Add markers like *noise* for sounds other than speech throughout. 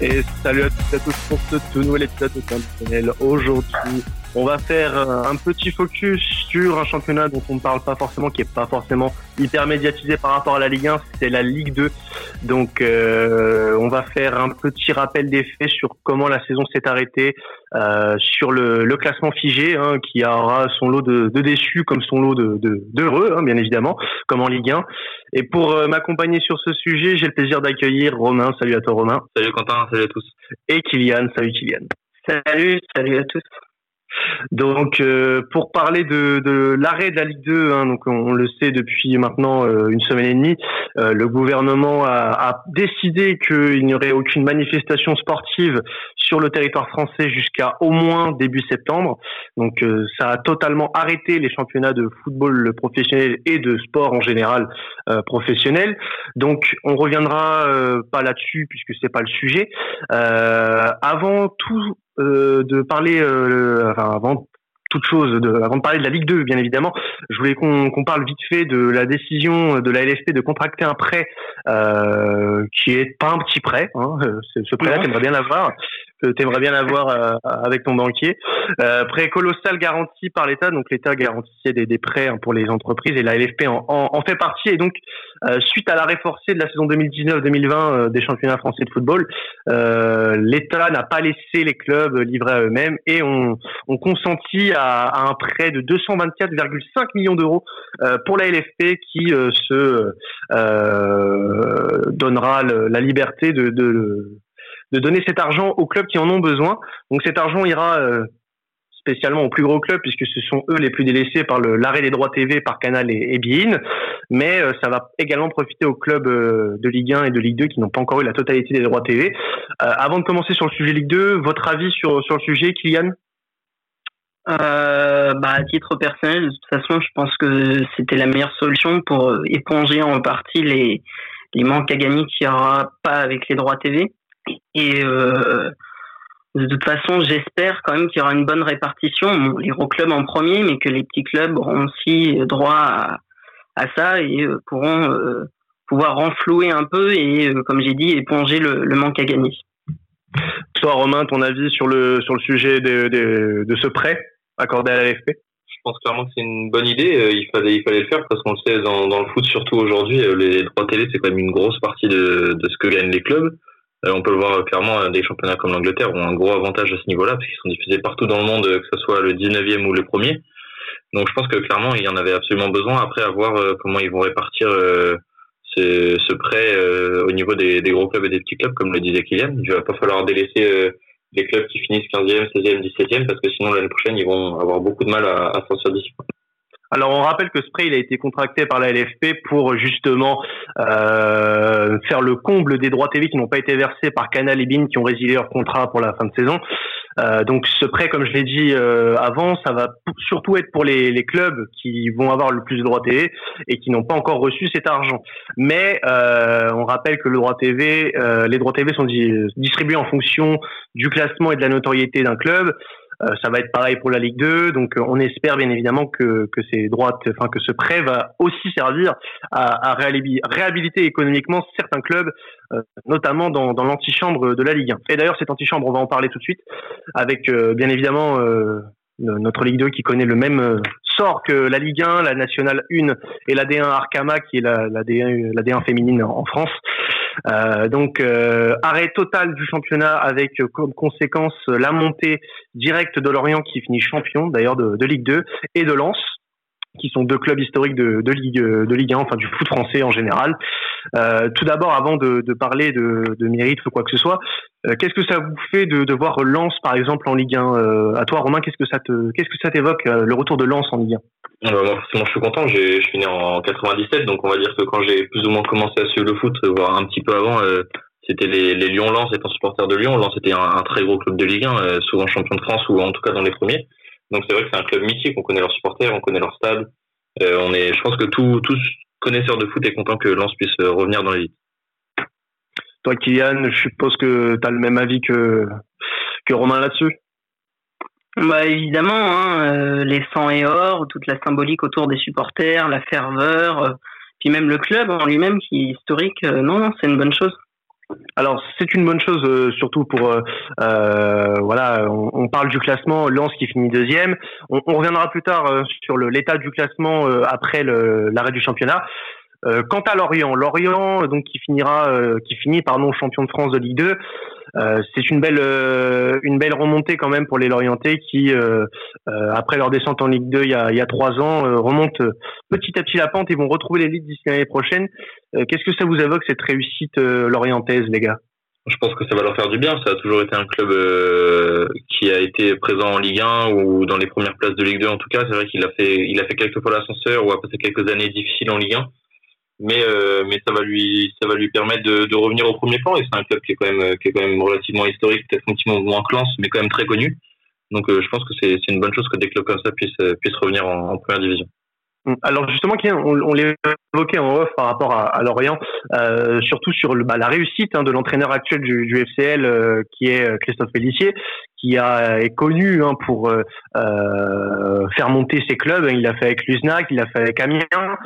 Et salut à toutes et à tous pour ce tout nouvel épisode de Aujourd'hui, on va faire un petit focus sur un championnat dont on ne parle pas forcément, qui est pas forcément hyper médiatisé par rapport à la Ligue 1, c'est la Ligue 2. Donc euh, on va faire un petit rappel des faits sur comment la saison s'est arrêtée, euh, sur le, le, classement figé, hein, qui aura son lot de, de, déçus comme son lot de d'heureux, de, hein, bien évidemment, comme en Ligue 1. Et pour euh, m'accompagner sur ce sujet, j'ai le plaisir d'accueillir Romain. Salut à toi Romain. Salut Quentin, salut à tous. Et Kylian, salut Kylian. Salut, salut à tous. Donc, euh, pour parler de, de l'arrêt de la Ligue 2, hein, donc on, le sait depuis maintenant euh, une semaine et demie, euh, le gouvernement a, a décidé qu'il n'y aurait aucune manifestation sportive sur le territoire français jusqu'à au moins début septembre. Donc, ça a totalement arrêté les championnats de football professionnel et de sport en général professionnel. Donc, on reviendra pas là-dessus puisque c'est pas le sujet. avant tout, euh, de parler, euh, enfin avant toute chose, de, avant de parler de la Ligue 2, bien évidemment, je voulais qu'on parle vite fait de la décision de la LFP de contracter un prêt euh, qui est pas un petit prêt. Hein, ce prêt-là, t'aimerais bien l'avoir que tu aimerais bien avoir euh, avec ton banquier. Euh, prêt colossal garanti par l'État, donc l'État garantissait des, des prêts hein, pour les entreprises et la LFP en, en, fait partie. Et donc, euh, suite à l'arrêt forcé de la saison 2019-2020 euh, des championnats français de football, euh, l'État n'a pas laissé les clubs livrés à eux-mêmes et ont on consenti à, à, un prêt de 224,5 millions d'euros pour la LFP qui se donnera la liberté de, de de donner cet argent aux clubs qui en ont besoin. Donc cet argent ira euh, spécialement aux plus gros clubs puisque ce sont eux les plus délaissés par l'arrêt des droits TV par Canal et, et mais euh, ça va également profiter aux clubs euh, de Ligue 1 et de Ligue 2 qui n'ont pas encore eu la totalité des droits TV. avant de commencer sur le sujet Ligue 2, votre avis sur sur le sujet, Kylian? Bah, à titre personnel, de toute façon, je pense que c'était la meilleure solution pour éponger en partie les, les manques à gagner qu'il n'y aura pas avec les droits TV. Et euh, de toute façon, j'espère quand même qu'il y aura une bonne répartition. les gros clubs en premier, mais que les petits clubs auront aussi droit à, à ça et euh, pourront euh, pouvoir renflouer un peu et, comme j'ai dit, éponger le, le, manque à gagner. Toi, Romain, ton avis sur le sur le sujet de, de, de ce prêt accordé à la l'AFP Je pense clairement que c'est une bonne idée. Il fallait il fallait le faire parce qu'on le sait dans, dans le foot surtout aujourd'hui, les droits télé c'est quand même une grosse partie de, de ce que gagnent les clubs. Euh, on peut le voir clairement, euh, des championnats comme l'Angleterre ont un gros avantage à ce niveau-là, parce qu'ils sont diffusés partout dans le monde, que ce soit le 19e ou le premier. Donc je pense que clairement, il y en avait absolument besoin. Après, à voir euh, comment ils vont répartir ce, prêt au niveau des, gros clubs et des petits clubs, comme le disait Kylian. Il va pas falloir délaisser les clubs qui finissent 15e, 16e, 17e, parce que sinon l'année prochaine, ils vont avoir beaucoup de mal à, à s'en sortir. Alors on rappelle que ce prêt il a été contracté par la LFP pour justement euh, faire le comble des droits TV qui n'ont pas été versés par Canal et Bein qui ont résilié leur contrat pour la fin de saison. Euh, donc ce prêt, comme je l'ai dit euh, avant, ça va surtout être pour les, clubs qui vont avoir le plus de droits TV et qui n'ont pas encore reçu cet argent. Mais on rappelle que le droit TV, les droits TV sont distribués en fonction du classement et de la notoriété d'un club. Euh, ça va être pareil pour la Ligue 2, donc euh, on espère bien évidemment que, que ces droits, enfin que ce prêt va aussi servir à, à réhabiliter économiquement certains clubs, euh, notamment dans, dans l'antichambre de la Ligue 1. Et d'ailleurs, cette antichambre, on va en parler tout de suite, avec bien évidemment notre Ligue 2 qui connaît le même sort que la Ligue 1, la Nationale 1 et la D1 Arcama qui est la, la, D1, la D1 féminine en France. Euh, donc euh, arrêt total du championnat avec euh, comme conséquence la montée directe de Lorient qui finit champion d'ailleurs de, de, Ligue 2 et de Lens qui sont deux clubs historiques de, Ligue de Ligue 1, enfin du foot français en général. Euh, tout d'abord, avant de, parler de, mérite ou quoi que ce soit, qu'est-ce que ça vous fait de, voir Lens par exemple en Ligue 1 À toi, Romain, qu'est-ce que ça te, qu'est-ce t'évoque le retour de Lens en Ligue 1 euh, moi, forcément, je suis content. Je suis né en 97, donc on va dire que quand j'ai plus ou moins commencé à suivre le foot, voire un petit peu avant, euh, c'était les, les Lyon-Lens étant supporter de Lyon. Lens était un, très gros club de Ligue 1, euh, souvent champion de France ou en tout cas dans les premiers. Donc c'est vrai que c'est un club mythique. On connaît leurs supporters, on connaît leur stade. on est, je pense que tout, tous connaisseurs de foot est content que Lens puisse revenir dans l'élite. Toi, Kylian, je suppose que tu as le même avis que, que Romain là-dessus? Bah évidemment, hein, euh, les sangs et or, toute la symbolique autour des supporters, la ferveur, euh, puis même le club en lui-même qui est historique. Euh, non, non, c'est une bonne chose. Alors c'est une bonne chose euh, surtout pour euh, euh, voilà on, parle du classement Lens qui finit deuxième. On, reviendra plus tard sur l'état du classement après l'arrêt du championnat quant à Lorient Lorient donc qui finira qui finit pardon champion de France de Ligue 2 euh, c'est une belle euh, une belle remontée quand même pour les Lorientais qui euh, après leur descente en Ligue 2 il y a il y a trois ans remontent petit à petit la pente et vont retrouver l'élite d'ici l'année prochaine. Qu'est-ce que ça vous évoque cette réussite lorientaise les gars? Je pense que ça va leur faire du bien. Ça a toujours été un club qui a été présent en Ligue 1 ou dans les premières places de Ligue 2 en tout cas. C'est vrai qu'il a fait, il a fait quelques fois l'ascenseur ou a passé quelques années difficiles en Ligue 1 mais euh, mais ça va lui ça va lui permettre de, revenir au premier plan et c'est un club qui est quand même qui est quand même relativement historique peut-être un petit peu moins classe mais quand même très connu donc euh, je pense que c'est une bonne chose que des clubs comme ça puissent puissent revenir en, première division hum, alors justement, on, on l'évoquait en off par rapport à, Lorient, euh, surtout sur bah, la réussite hein, de l'entraîneur actuel du, FCL, euh, qui est Christophe Pellissier, qui a, est connu hein, pour euh, faire monter ses clubs. Il l'a fait avec Luznac, il l'a fait avec Amiens.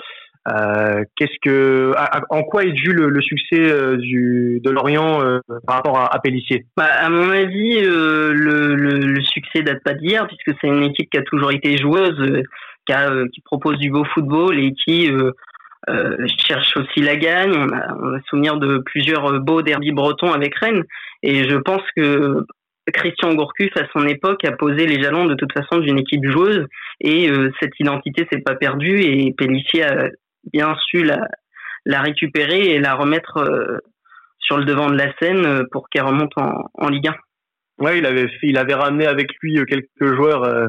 Euh, qu'est-ce que, en quoi est dû le, succès euh, du, de Lorient euh, par rapport à, à Pellissier? Bah, À mon avis, le, le, le, succès date pas d'hier, puisque c'est une équipe qui a toujours été joueuse, qui, propose du beau football et qui cherche aussi la gagne. On a, souvenir de plusieurs beaux derbies bretons avec Rennes, et je pense que Christian Gourcuff à son époque a posé les jalons de toute façon d'une équipe joueuse. Et cette identité s'est pas perdue et Pellissier a bien su la, récupérer et la remettre euh, sur le devant de la scène euh, pour qu'elle remonte en, en Ligue 1. Ouais, il avait il avait ramené avec lui euh, quelques joueurs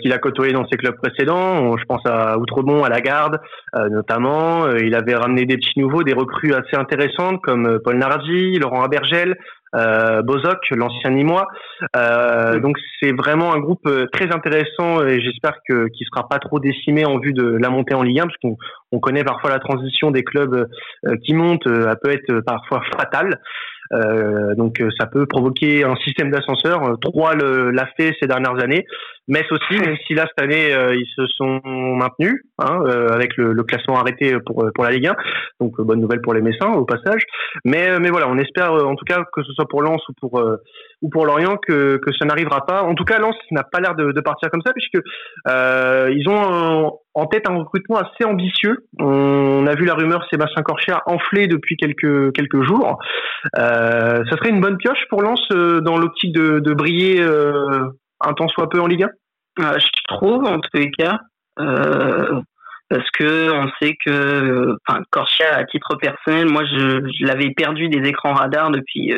qu'il a côtoyé dans ses clubs précédents. Je pense à Outrebon, à la Garde, notamment. il avait ramené des petits nouveaux, des recrues assez intéressantes comme Paul Nardi, Laurent Abergel, euh, Bozoc, l'ancien Nîmois. Euh, donc c'est vraiment un groupe euh, très intéressant et j'espère que qui sera pas trop décimé en vue de la montée en Ligue 1 parce qu'on on connaît parfois la transition des clubs euh, qui montent, elle peut être parfois fatale. Euh, donc ça peut provoquer un système d'ascenseur. Trois l'a fait ces dernières années. Metz aussi, même si là cette année ils se sont maintenus hein, avec le, le, classement arrêté pour pour la Ligue 1. Donc bonne nouvelle pour les Messins au passage. Mais mais voilà, on espère en tout cas que ce soit pour Lens ou pour euh, ou pour Lorient que, que ça n'arrivera pas. En tout cas, Lens n'a pas l'air de, partir comme ça puisque euh, ils ont en tête un recrutement assez ambitieux. On a vu la rumeur Sébastien Corchia enfler depuis quelques quelques jours. Euh, ça serait une bonne pioche pour Lens euh, dans l'optique de, briller un temps soit peu en Ligue 1. je trouve en tous les cas. parce que on sait que enfin Corchia à titre personnel moi je l'avais perdu des écrans radars depuis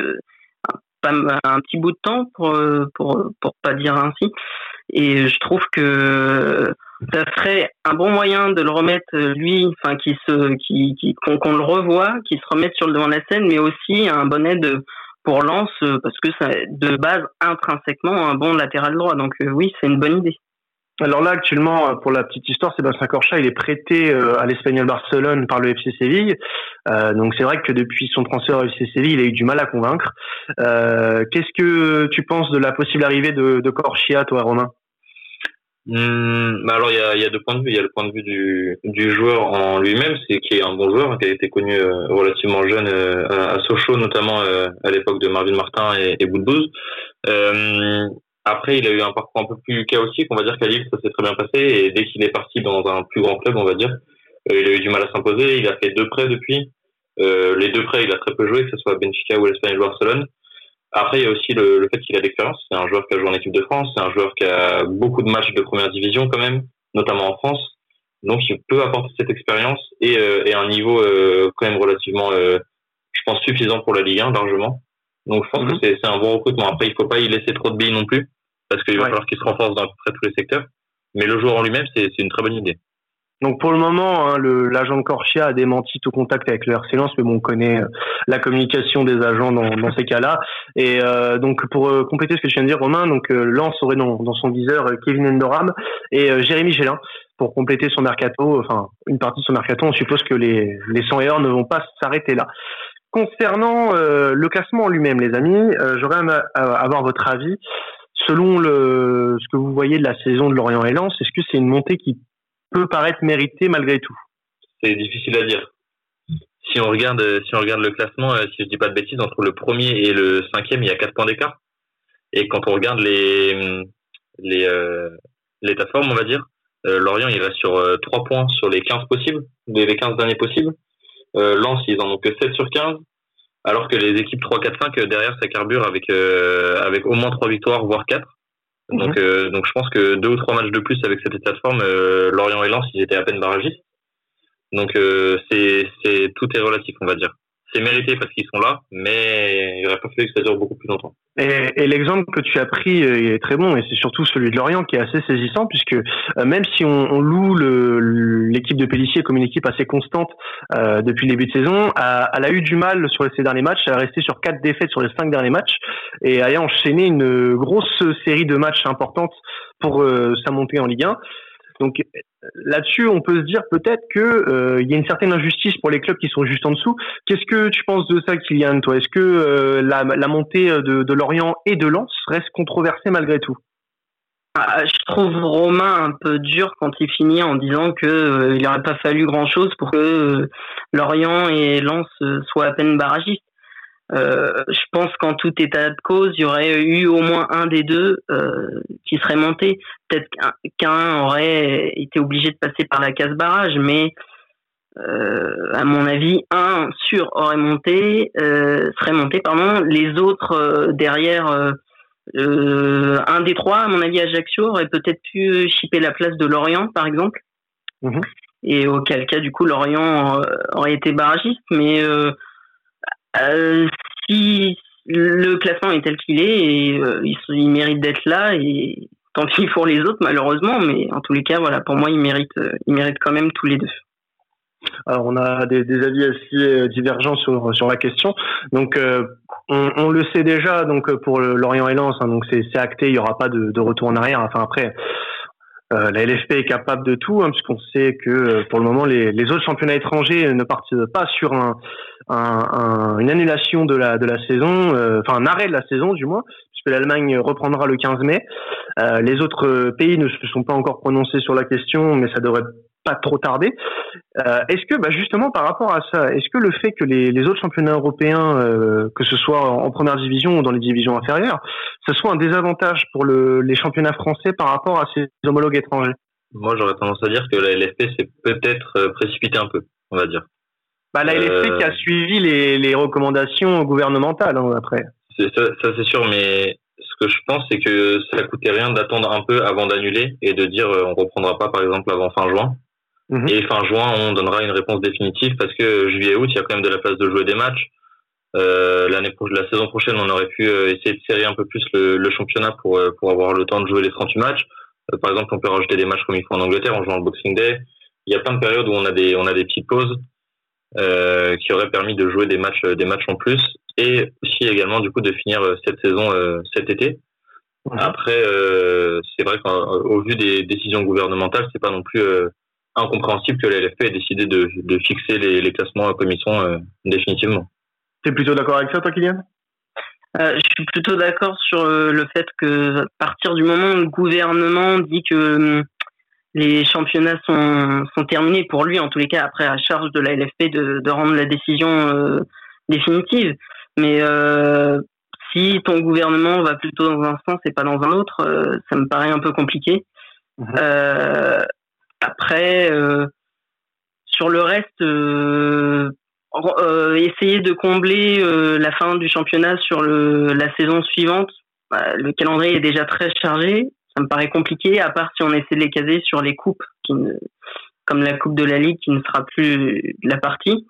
un petit bout de temps pour euh, pour pour pas dire ainsi. Et je trouve que ça serait un bon moyen de le remettre lui enfin qui se qui qu'on le revoit qui se remette sur le devant de la scène mais aussi un bon aide pour Lens parce que ça de base intrinsèquement un bon latéral droit. Donc euh, oui c'est une bonne idée alors là, actuellement, euh, pour la petite histoire, Sébastien Corcha, il est prêté euh, à l'Espagnol Barcelone par le FC Séville. Euh, donc c'est vrai que depuis son transfert au FC Séville, il a eu du mal à convaincre. Qu'est-ce que tu penses de la possible arrivée de, de Corchia, toi, Romain? Hum, bah alors il y a, y a, deux points de vue. Il y a le point de vue du, du joueur en lui-même, c'est qui est un bon joueur, qui a été connu relativement jeune à Sochaux, notamment à l'époque de Marvin Martin et, et Boudbouz. Après, il a eu un parcours un peu plus chaotique. On va dire qu'à Lille, ça s'est très bien passé. Et dès qu'il est parti dans un plus grand club, on va dire, euh, il a eu du mal à s'imposer. Il a fait deux prêts depuis. Euh, les deux prêts, il a très peu joué, que ce soit Benfica ou l'Espagnol Barcelone. Après, il y a aussi le, le fait qu'il a l'expérience. C'est un joueur qui a joué en équipe de France. C'est un joueur qui a beaucoup de matchs de première division quand même, notamment en France. Donc, il peut apporter cette expérience et, euh, et un niveau euh, quand même relativement, euh, je pense, suffisant pour la Ligue 1, largement. Donc, je pense que mhm. c'est un bon recrutement. Après, il faut pas y laisser trop de billes non plus parce qu'il va falloir qu'il se renforce dans à peu près tous les secteurs. Mais le joueur en lui-même, c'est une très bonne idée. Donc pour le moment, hein, l'agent de Corchia a démenti tout contact avec le RC Lens, mais bon, on connaît euh, la communication des agents dans, dans ces cas-là. Et euh, donc pour euh, compléter ce que je viens de dire, Romain, donc euh, Lens aurait dans, dans son viseur Kevin Endoram et Jérémy Gélin pour compléter son mercato, enfin une partie de son mercato. On suppose que les les 100 et ne vont pas s'arrêter là. Concernant le classement en lui-même, les amis, j'aurais à avoir votre avis selon le, ce que vous voyez de la saison de Lorient et Lens, est-ce que c'est une montée qui peut paraître méritée malgré tout? C'est difficile à dire. si on regarde, si on regarde le classement, si je dis pas de bêtises, entre le premier et le cinquième, il y a quatre points d'écart. Et quand on regarde les les les plateformes, on va dire, Lorient il reste sur trois points sur les 15 possibles, les 15 derniers possibles. Lens ils en ont que 7 sur 15 alors que les équipes 3, 4, 5 derrière ça carbure avec euh, avec au moins 3 victoires voire 4. Donc mhm. euh, donc je pense que deux ou trois matchs de plus avec cette plateforme euh, Lorient et Lens ils étaient à peine barragistes. Donc c'est c'est tout est relatif on va dire c'est mérité parce qu'ils sont là, mais il aurait pas fallu que ça dure beaucoup plus longtemps. Et, l'exemple que tu as pris est très bon, et c'est surtout celui de Lorient qui est assez saisissant, puisque euh, même si on, on loue l'équipe de Pellissier comme une équipe assez constante euh, depuis le début de saison, elle a eu du mal sur ces derniers matchs, elle a resté sur quatre défaites sur les cinq derniers matchs, et a enchaîné une grosse série de matchs importantes pour euh, sa montée en Ligue 1. Donc là-dessus, on peut se dire peut-être que euh, il y a une certaine injustice pour les clubs qui sont juste en dessous. Qu'est-ce que tu penses de ça, Kylian Toi, est-ce que euh, la, montée de, Lorient et de Lens reste controversée malgré tout? Ah, je trouve Romain un peu dur quand il finit en disant que euh, il n'aurait pas fallu grand chose pour que Lorient et Lens soient à peine barragistes. Euh, je pense qu'en tout état de cause, il y aurait eu au moins un des deux euh, qui serait monté. Peut-être qu'un aurait été obligé de passer par la case barrage, mais euh, à mon avis, un sûr aurait monté, serait monté, pardon. Les autres derrière, un des trois, à mon avis, Ajaccio aurait peut-être pu chipper la place de Lorient, par exemple. Mhm. Et auquel cas, du coup, Lorient aurait été barragiste, mais si le classement est tel qu'il est, et, euh, il, mérite d'être là, et tant pis pour les autres, malheureusement, mais en tous les cas, voilà, pour moi, il mérite, euh, il mérite quand même tous les deux. Alors, on a des, avis assez divergents sur, sur la question. Donc, on, le sait déjà. Donc, pour Lorient et Lens, hein, donc c'est acté. Il n'y aura pas de, de, retour en arrière. Enfin, après, euh, la LFP est capable de tout, hein, puisqu'on sait que euh, pour le moment, les, les, autres championnats étrangers ne partent pas sur un, un, une annulation de la, de la saison, euh, enfin un arrêt de la saison du moins, puisque l'Allemagne reprendra le 15 mai. les autres pays ne se sont pas encore prononcés sur la question, mais ça devrait pas trop tarder. Euh, est-ce que, bah justement, par rapport à ça, est-ce que le fait que les, les autres championnats européens, euh, que ce soit en première division ou dans les divisions inférieures, ce soit un désavantage pour le, les championnats français par rapport à ses homologues étrangers? Moi, j'aurais tendance à dire que la LFP s'est peut-être euh, précipité un peu, on va dire. Bah, la LFP qui a suivi les, les recommandations gouvernementales, hein, après. Ça, ça c'est sûr, mais ce que je pense, c'est que ça coûtait rien d'attendre un peu avant d'annuler et de dire on reprendra pas, par exemple, avant fin juin. Mhm. Et fin juin, on donnera une réponse définitive parce que juillet-août, il y a quand même de la place de jouer des matchs. Euh, l'année la saison prochaine, on aurait pu euh, essayer de serrer un peu plus le, le championnat pour euh, pour avoir le temps de jouer les 38 matchs. Euh, par exemple, on peut rajouter des matchs comme il faut en Angleterre en jouant le Boxing Day. Il y a plein de périodes où on a des on a des petites pauses euh, qui auraient permis de jouer des matchs des matchs en plus et aussi également du coup de finir cette saison cet été. Mhm. Après, c'est vrai qu'au vu des décisions gouvernementales, c'est pas non plus incompréhensible que la LFP ait décidé de, de fixer les, les, classements comme ils sont euh, définitivement. Tu es plutôt d'accord avec ça, toi, Kylian? Euh, je suis plutôt d'accord sur euh, le fait que à partir du moment où le gouvernement dit que hum, les championnats sont, sont terminés pour lui, en tous les cas, après à charge de la LFP de, de rendre la décision euh, définitive. Mais euh, si ton gouvernement va plutôt dans un sens et pas dans un autre, ça me paraît un peu compliqué. Mhm. Après, euh, sur le reste, euh, euh, essayer de combler la fin du championnat sur le, la saison suivante, bah, le calendrier est déjà très chargé. Ça me paraît compliqué, à part si on essaie de les caser sur les coupes, qui comme la Coupe de la Ligue qui ne sera plus la partie.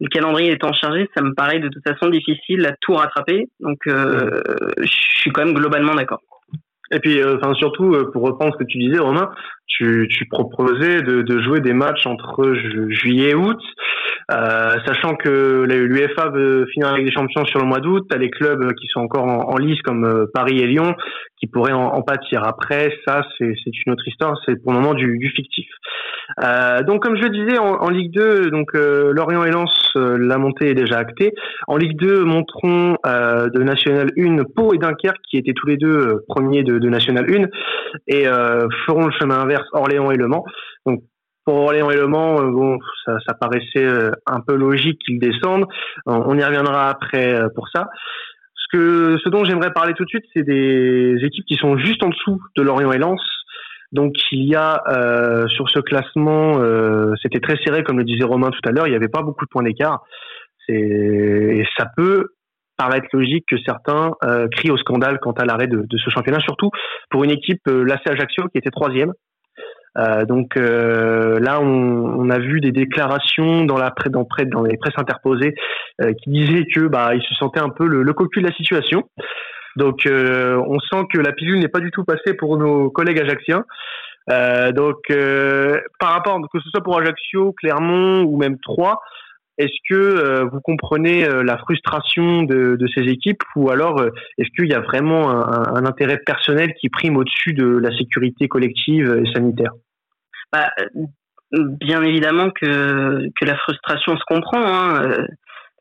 Le calendrier étant chargé, ça me paraît de toute façon difficile à tout rattraper. Donc, je suis quand même globalement d'accord. Et puis, euh, enfin surtout, euh, pour reprendre ce que tu disais, Romain, tu, tu proposais de, de jouer des matchs entre juillet et août, euh, sachant que l'UEFA veut finir avec des champions sur le mois d'août. T'as les clubs qui sont encore en, lice comme euh, Paris et Lyon qui pourraient en, en pâtir. Après, ça, c'est une autre histoire. C'est pour le moment du, du fictif. Euh, donc, comme je le disais, en, en Ligue 2, donc Lorient et Lens, la montée est déjà actée. En Ligue 2, montrons de National 1 Pau et Dunkerque qui étaient tous les deux premiers de, de National 1 et feront le chemin inverse Orléans et Le Mans. Donc pour Orléans et Le Mans, bon, ça, ça paraissait un peu logique qu'ils descendent. On y reviendra après pour ça. Ce que, ce dont j'aimerais parler tout de suite, c'est des équipes qui sont juste en dessous de Lorient et Lens. Donc il y a euh, sur ce classement, euh, c'était très serré comme le disait Romain tout à l'heure, il n'y avait pas beaucoup de points d'écart. Et ça peut paraître logique que certains euh, crient au scandale quant à l'arrêt de, de, ce championnat, surtout pour une équipe, euh, l'AC Ajaccio, qui était troisième. Euh, donc euh, là, on, on, a vu des déclarations dans la dans, dans les presses interposées qui disaient que bah ils se sentaient un peu le, le cocu de la situation. Donc euh, on sent que la pilule n'est pas du tout passée pour nos collègues ajaxiens. Euh, donc euh, par rapport que ce soit pour Ajaccio, Clermont ou même Troyes, est-ce que vous comprenez la frustration de, de, ces équipes ou alors est-ce qu'il y a vraiment un, un, intérêt personnel qui prime au-dessus de la sécurité collective et sanitaire? Bah, Bien évidemment que, que la frustration se comprend. Hein.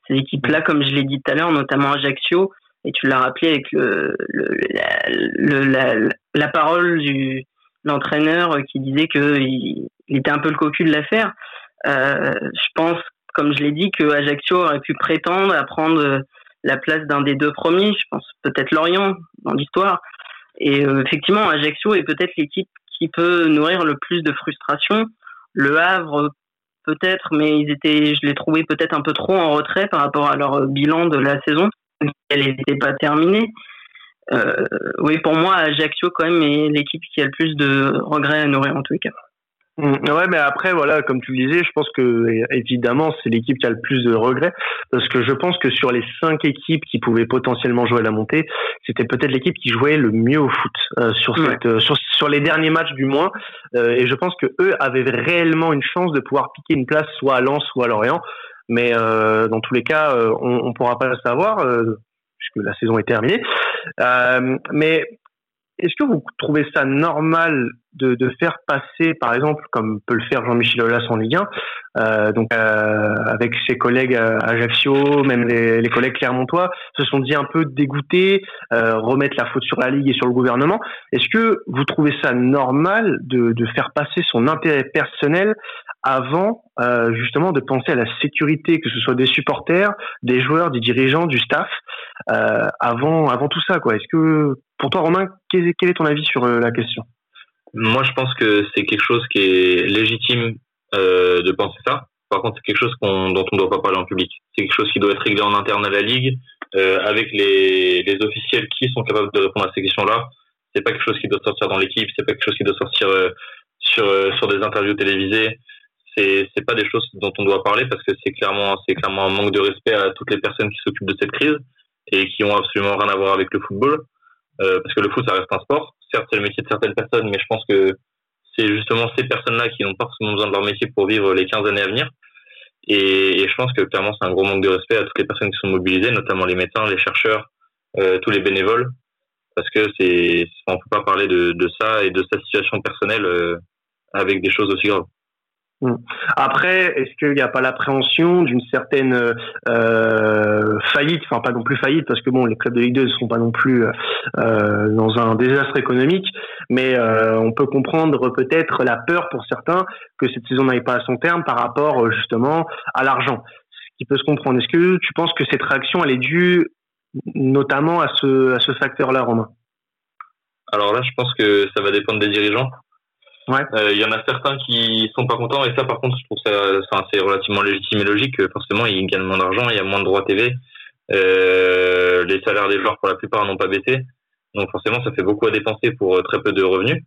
Ces équipes-là, comme je l'ai dit tout à l'heure, notamment Ajaccio, et tu l'as rappelé avec le, le, la, la, parole du l'entraîneur qui disait que il, était un peu le cocu de l'affaire. Euh, je pense, comme je l'ai dit, que Ajaccio aurait pu prétendre à prendre la place d'un des deux premiers. Je pense peut-être Lorient dans l'histoire. Et euh, effectivement, Ajaccio est peut-être l'équipe qui peut nourrir le plus de frustration. Le Havre peut-être, mais ils étaient, je les trouvais peut-être un peu trop en retrait par rapport à leur bilan de la saison elle n'était pas terminée. Euh, oui, pour moi, Ajaccio, quand même, est l'équipe qui a le plus de regrets à nourrir, en les cas. Mmh, ouais, mais après, voilà, comme tu le disais, je pense que évidemment, c'est l'équipe qui a le plus de regrets, parce que je pense que sur les cinq équipes qui pouvaient potentiellement jouer à la montée, c'était peut-être l'équipe qui jouait le mieux au foot euh, sur, cette, euh, sur, sur les derniers matchs du moins, et je pense que eux avaient réellement une chance de pouvoir piquer une place soit à Lens, soit à Lorient. Mais euh, dans tous les cas, euh, on ne pourra pas le savoir euh, puisque la saison est terminée. Euh, mais est-ce que vous trouvez ça normal de, de, faire passer, par exemple, comme peut le faire Jean-Michel Aulas en Ligue 1, euh, donc euh, avec ses collègues Ajaccio, même les, les, collègues clermontois, se sont dit un peu dégoûtés, euh, remettre la faute sur la Ligue et sur le gouvernement. Est-ce que vous trouvez ça normal de, de faire passer son intérêt personnel avant euh, justement de penser à la sécurité, que ce soit des supporters, des joueurs, des dirigeants, du staff, euh, avant, avant tout ça. Quoi. Est-ce que, pour toi, Romain, quel, est ton avis sur euh, la question? Moi, je pense que c'est quelque chose qui est légitime euh, de penser ça. Par contre, c'est quelque chose dont on ne doit pas parler en public. C'est quelque chose qui doit être réglé en interne à la Ligue, euh, avec les, les officiels qui sont capables de répondre à ces questions-là. C'est pas quelque chose qui doit sortir dans l'équipe, c'est pas quelque chose qui doit sortir euh, sur, sur des interviews télévisées c'est c'est pas des choses dont on doit parler parce que c'est clairement c'est clairement un manque de respect à toutes les personnes qui s'occupent de cette crise et qui ont absolument rien à voir avec le football. Euh, parce que le foot ça reste un sport. Certes c'est le métier de certaines personnes mais je pense que c'est justement ces personnes-là qui n'ont pas forcément besoin de leur métier pour vivre les 15 années à venir. Et, et je pense que clairement c'est un gros manque de respect à toutes les personnes qui sont mobilisées notamment les médecins les chercheurs euh, tous les bénévoles. Parce que c'est on peut pas parler de, de ça et de sa situation personnelle euh, avec des choses aussi graves. Après, est-ce qu'il n'y a pas l'appréhension d'une certaine euh, faillite, enfin pas non plus faillite, parce que bon, les clubs de Ligue 2 ne sont pas non plus euh, dans un désastre économique, mais euh, on peut comprendre peut-être la peur pour certains que cette saison n'aille pas à son terme par rapport justement à l'argent, ce qui peut se comprendre. Est-ce que tu penses que cette réaction, elle est due notamment à ce, à ce facteur-là, Romain? Alors là, je pense que ça va dépendre des dirigeants. Euh, il y en a certains qui sont pas contents et ça par contre je trouve ça c'est relativement légitime et logique forcément ils gagnent moins d'argent il y a moins de droits TV. Euh, les salaires des joueurs pour la plupart n'ont pas baissé. Donc forcément ça fait beaucoup à dépenser pour euh, très peu de revenus.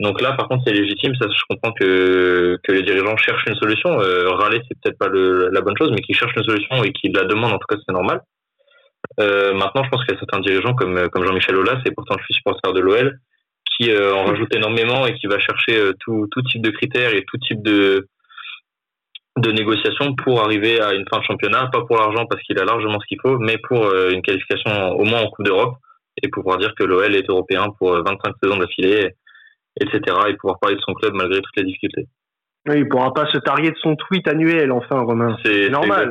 Donc là par contre c'est légitime ça je comprends que que les dirigeants cherchent une solution. Euh, râler c'est peut-être pas le, la bonne chose mais qu'ils cherchent une solution et qu'ils la demandent en tout cas c'est normal. Euh, maintenant je pense qu'il y a certains dirigeants comme comme Jean-Michel Aulas et pourtant je suis supporter de l'OL qui euh, en rajoute énormément et qui va chercher euh, tout, tout type de critères et tout type de de négociations pour arriver à une fin de championnat, pas pour l'argent parce qu'il a largement ce qu'il faut, mais pour euh, une qualification au moins en Coupe d'Europe et pouvoir dire que l'OL est européen pour 25 saisons d'affilée, etc. et pouvoir parler de son club malgré toutes les difficultés. Oui, il pourra pas se targuer de son tweet annuel, enfin, Romain. C'est normal.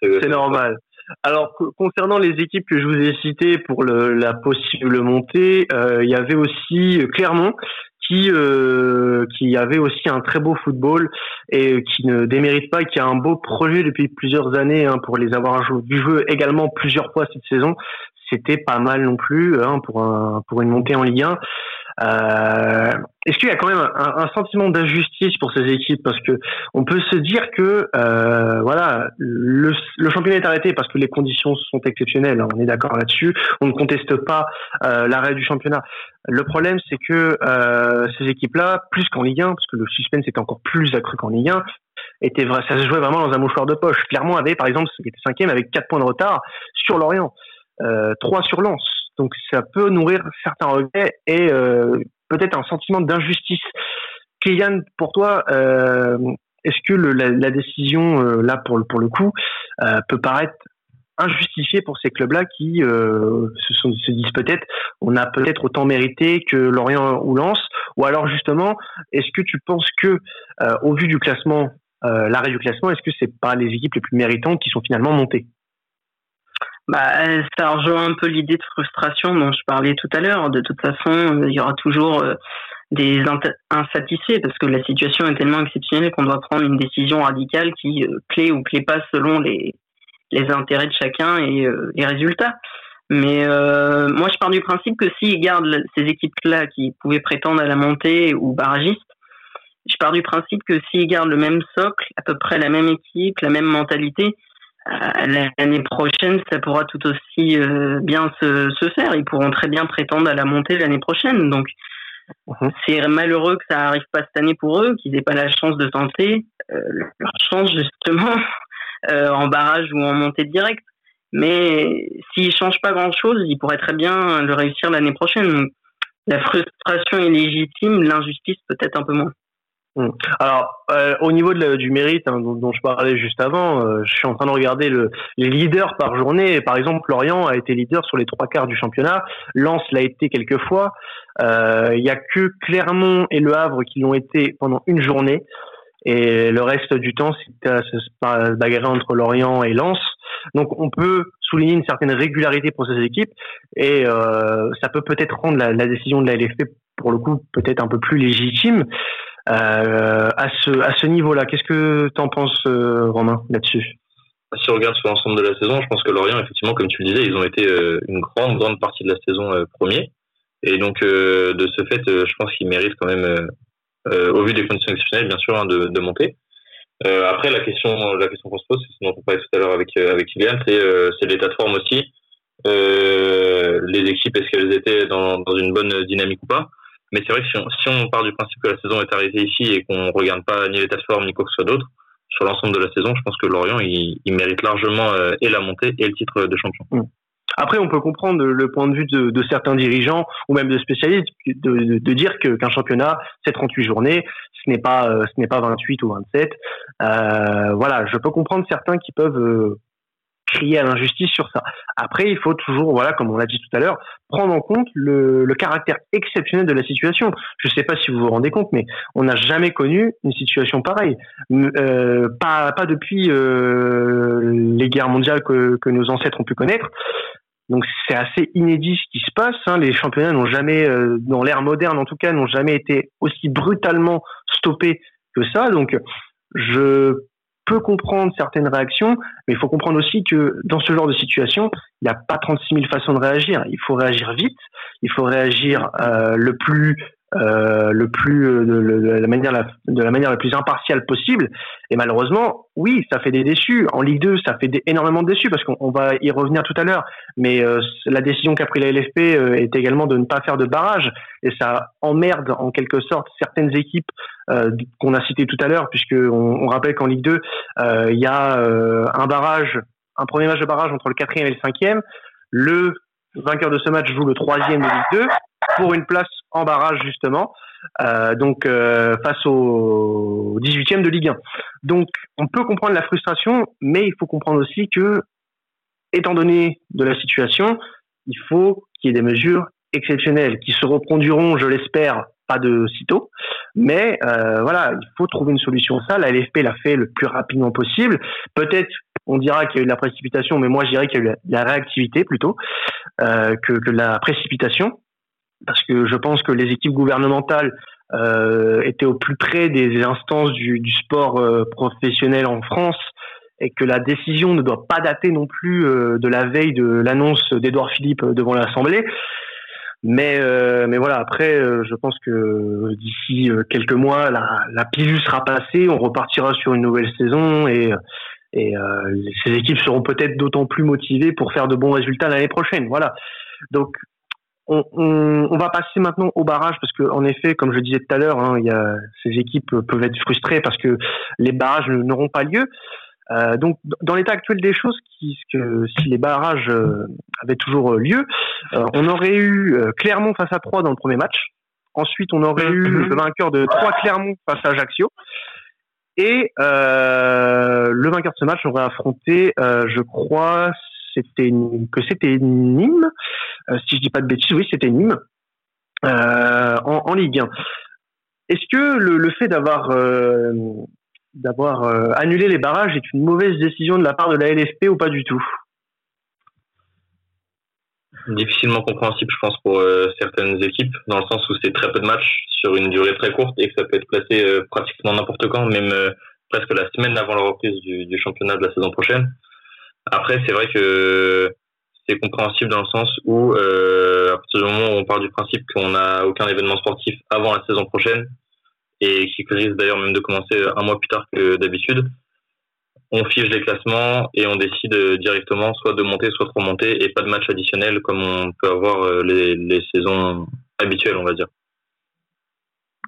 C'est normal. Alors concernant les équipes que je vous ai citées pour la possible montée, euh, il y avait aussi Clermont qui euh, qui avait aussi un très beau football et qui ne démérite pas, qui a un beau projet depuis plusieurs années hein, pour les avoir du jeu également plusieurs fois cette saison. C'était pas mal non plus hein, pour pour une montée en Ligue 1. Euh, Est-ce qu'il y a quand même un, sentiment d'injustice pour ces équipes? Parce que on peut se dire que euh, voilà le, le, championnat est arrêté parce que les conditions sont exceptionnelles. Hein, on est d'accord là-dessus. On ne conteste pas euh, l'arrêt du championnat. Le problème, c'est que euh, ces équipes-là, plus qu'en Ligue 1, parce que le suspense était encore plus accru qu'en Ligue 1, était ça se jouait vraiment dans un mouchoir de poche. Clairement, avait par exemple, qui était cinquième avec quatre points de retard sur Lorient, euh, trois sur Lens. Donc ça peut nourrir certains regrets et euh, peut-être un sentiment d'injustice. Kylian, pour toi, euh, est-ce que le, la, décision euh, là pour le coup peut paraître injustifiée pour ces clubs-là qui se disent peut-être on a peut-être autant mérité que Lorient ou Lens? Ou alors justement est-ce que tu penses que au vu du classement l'arrêt du classement est-ce que c'est pas les équipes les plus méritantes qui sont finalement montées? Bah, ça rejoint un peu l'idée de frustration dont je parlais tout à l'heure. De toute façon, il y aura toujours euh, des insatisfaits parce que la situation est tellement exceptionnelle qu'on doit prendre une décision radicale qui euh, plaît ou plaît pas selon les, les intérêts de chacun et euh, les résultats. Mais euh, moi, je pars du principe que s'ils gardent ces équipes-là qui pouvaient prétendre à la montée ou barragistes, je pars du principe que s'ils gardent le même socle, à peu près la même équipe, la même mentalité, euh, l'année prochaine, ça pourra tout aussi euh, bien se, se, faire. Ils pourront très bien prétendre à la montée l'année prochaine. Donc, mhm. c'est malheureux que ça arrive pas cette année pour eux, qu'ils n'aient pas la chance de tenter euh, leur chance justement *laughs* euh, en barrage ou en montée directe. Mais s'ils changent pas grand-chose, ils pourraient très bien le réussir l'année prochaine. la frustration est légitime, l'injustice peut-être un peu moins. Hmm. Alors, euh, au niveau de du mérite hein, dont, je parlais juste avant, euh, je suis en train de regarder le, les leaders par journée. Par exemple, Lorient a été leader sur les trois quarts du championnat. Lens l'a été quelques fois. Euh, il y a que Clermont et Le Havre qui l'ont été pendant une journée. Et le reste du temps, c'était à se bagarrer entre Lorient et Lens. Donc, on peut souligner une certaine régularité pour ces équipes. Et ça peut peut-être rendre la, la décision de la LFP, pour le coup, peut-être un peu plus légitime. Euh, à ce, à ce niveau-là. Qu'est-ce que tu en penses, euh, Romain, là-dessus? Si on regarde sur l'ensemble de la saison, je pense que Lorient, effectivement, comme tu le disais, ils ont été euh, une grande, grande partie de la saison premier. Et donc, de ce fait, je pense qu'ils méritent quand même, au vu des conditions exceptionnelles, bien sûr, hein, de, de, monter. après, la question, la question qu'on se pose, c'est ce dont on parlait tout à l'heure avec avec Kylian, c'est l'état de forme aussi. les équipes, est-ce qu'elles étaient dans, dans une bonne dynamique ou pas? Mais c'est vrai que si on, si on, part du principe que la saison est arrêtée ici et qu'on regarde pas ni l'état de forme ni quoi que ce soit d'autre, sur l'ensemble de la saison, je pense que Lorient, il, il mérite largement euh, et la montée et le titre de champion. Mm. Après, on peut comprendre le point de vue de, de certains dirigeants ou même de spécialistes de, de, de dire que qu'un championnat, c'est 38 journées, ce n'est pas euh, ce n'est pas 28 ou 27. Euh, voilà, je peux comprendre certains qui peuvent euh, crier à l'injustice sur ça. Après, il faut toujours, voilà, comme on l'a dit tout à l'heure, prendre en compte le, le, caractère exceptionnel de la situation. Je ne sais pas si vous vous rendez compte, mais on n'a jamais connu une situation pareille. Euh, pas, pas depuis euh, les guerres mondiales que, que nos ancêtres ont pu connaître. Donc c'est assez inédit ce qui se passe. Hein. Les championnats n'ont jamais, euh, dans l'ère moderne en tout cas, n'ont jamais été aussi brutalement stoppés que ça. Donc je peut comprendre certaines réactions, mais il faut comprendre aussi que dans ce genre de situation, il n'y a pas 36 000 façons de réagir. Il faut réagir vite, il faut réagir euh, le plus euh, le plus euh, de, la manière la, de la manière la plus impartiale possible. Et malheureusement oui ça fait des déçus. En Ligue 2 ça fait énormément de déçus parce qu'on va y revenir tout à l'heure. Mais euh, la décision qu'a pris la LFP euh, est également de ne pas faire de barrage. Et ça emmerde en quelque sorte certaines équipes euh, qu'on a citées tout à l'heure puisque on, on rappelle qu'en Ligue 2 il y a un barrage un premier match de barrage entre le quatrième et le cinquième. Le vainqueur de ce match joue le troisième de Ligue 2 pour une place en barrage justement, euh, donc euh, face au 18e de Ligue 1. Donc on peut comprendre la frustration, mais il faut comprendre aussi que, étant donné de la situation, il faut qu'il y ait des mesures exceptionnelles qui se reproduiront, je l'espère, pas de sitôt, mais euh, voilà, il faut trouver une solution. Ça, la LFP l'a fait le plus rapidement possible. Peut-être on dira qu'il y a eu de la précipitation, mais moi je dirais qu'il y a eu de la réactivité plutôt euh, que, que de la précipitation. parce que je pense que les équipes gouvernementales euh, étaient au plus près des instances du, du sport euh, professionnel en France et que la décision ne doit pas dater non plus euh, de la veille de l'annonce d'Edouard Philippe devant l'Assemblée. Mais, euh, mais voilà, après, je pense que d'ici quelques mois, la, la pilule sera passée, on repartira sur une nouvelle saison et, et ces équipes seront peut-être d'autant plus motivées pour faire de bons résultats l'année prochaine. Voilà. Donc on, on, on, va passer maintenant au barrage parce que en effet, comme je disais tout à l'heure, hein, il y a, ces équipes peuvent être frustrées parce que les barrages n'auront pas lieu. Euh, donc, dans l'état actuel des choses, qui, que, si les barrages euh, avaient toujours lieu, euh, on aurait eu Clermont face à 3 dans le premier match. Ensuite, on aurait eu mhm. le vainqueur de 3 Clermont face à Ajaccio. Et le vainqueur de ce match aurait affronté, je crois, c'était que c'était Nîmes, euh, si je dis pas de bêtises, oui, c'était Nîmes. Euh, en, en, Ligue 1. Est-ce que le, le fait d'avoir euh, d'avoir annulé les barrages est une mauvaise décision de la part de la LFP ou pas du tout? Difficilement compréhensible, je pense, pour certaines équipes, dans le sens où c'est très peu de matchs sur une durée très courte et que ça peut être placé pratiquement n'importe quand, même presque la semaine avant la reprise du, du, championnat de la saison prochaine. Après, c'est vrai que c'est compréhensible dans le sens où, euh, à partir du moment où on part du principe qu'on n'a aucun événement sportif avant la saison prochaine, et qui risque d'ailleurs même de commencer un mois plus tard que d'habitude, on fiche les classements et on décide directement soit de monter, soit de remonter, et pas de match additionnel comme on peut avoir euh, les, les saisons habituelles, on va dire.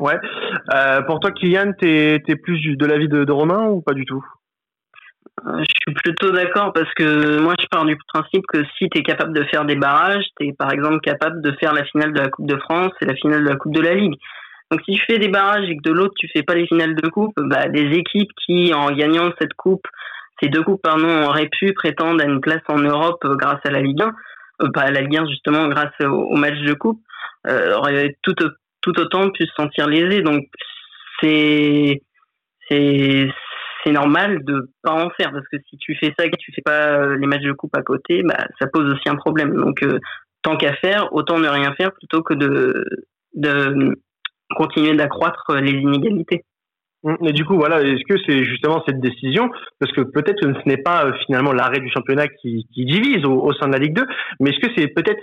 Ouais. Euh, pour toi, Kylian, t'es es plus de l'avis de, de Romain ou pas du tout? Euh, je suis plutôt d'accord parce que moi je pars du principe que si tu es capable de faire des barrages, tu es par exemple capable de faire la finale de la Coupe de France et la finale de la Coupe de la Ligue. Donc si tu fais des barrages et que de l'autre tu fais pas les finales de coupe, bah, des équipes qui en gagnant cette coupe, ces deux coupes pardon, auraient pu prétendre à une place en Europe euh, grâce à la Ligue 1, euh, à la Ligue 1 justement grâce au, au match de coupe, euh, auraient tout, tout autant pu se sentir lésées. Donc c'est c'est c'est normal de pas en faire parce que si tu fais ça et que tu fais pas euh, les matchs de coupe à côté, bah, ça pose aussi un problème. Donc, euh, tant qu'à faire, autant ne rien faire plutôt que de, de continuer d'accroître les inégalités. Mais du coup, voilà, est-ce que c'est justement cette décision, parce que peut-être que ce n'est pas euh, finalement l'arrêt du championnat qui, qui divise au, sein de la Ligue 2, mais est-ce que c'est peut-être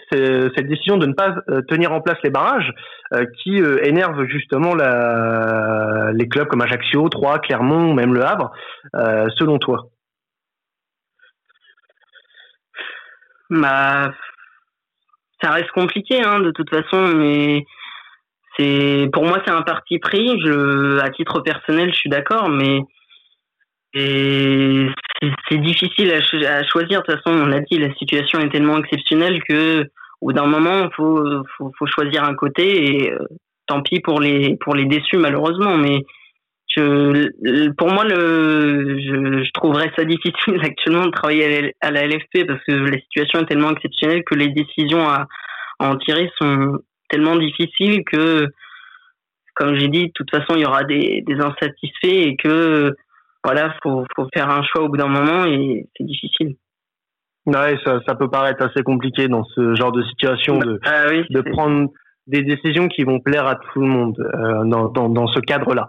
cette décision de ne pas euh, tenir en place les barrages euh, qui énerve justement la, les clubs comme Ajaccio, Troyes, Clermont, même Le Havre, selon toi? Bah, ça reste compliqué, hein, de toute façon, mais c'est pour moi c'est un parti pris. Je, à titre personnel, je suis d'accord, mais c'est difficile à, choisir. De toute façon, on l'a dit, la situation est tellement exceptionnelle que au bout d'un moment, faut, faut, choisir un côté et euh, tant pis pour les pour les déçus malheureusement. Mais je, pour moi, le, je, trouverais ça *laughs* difficile actuellement de travailler à la LFP parce que la situation est tellement exceptionnelle que les décisions à en tirer sont tellement difficile que, comme j'ai dit, de toute façon, il y aura des, des insatisfaits et que, voilà, faut, faut faire un choix au bout d'un moment et c'est difficile. Ouais, ça, ça peut paraître assez compliqué dans ce genre de situation de, ah de prendre des décisions qui vont plaire à tout le monde euh, dans, dans, dans, ce cadre-là.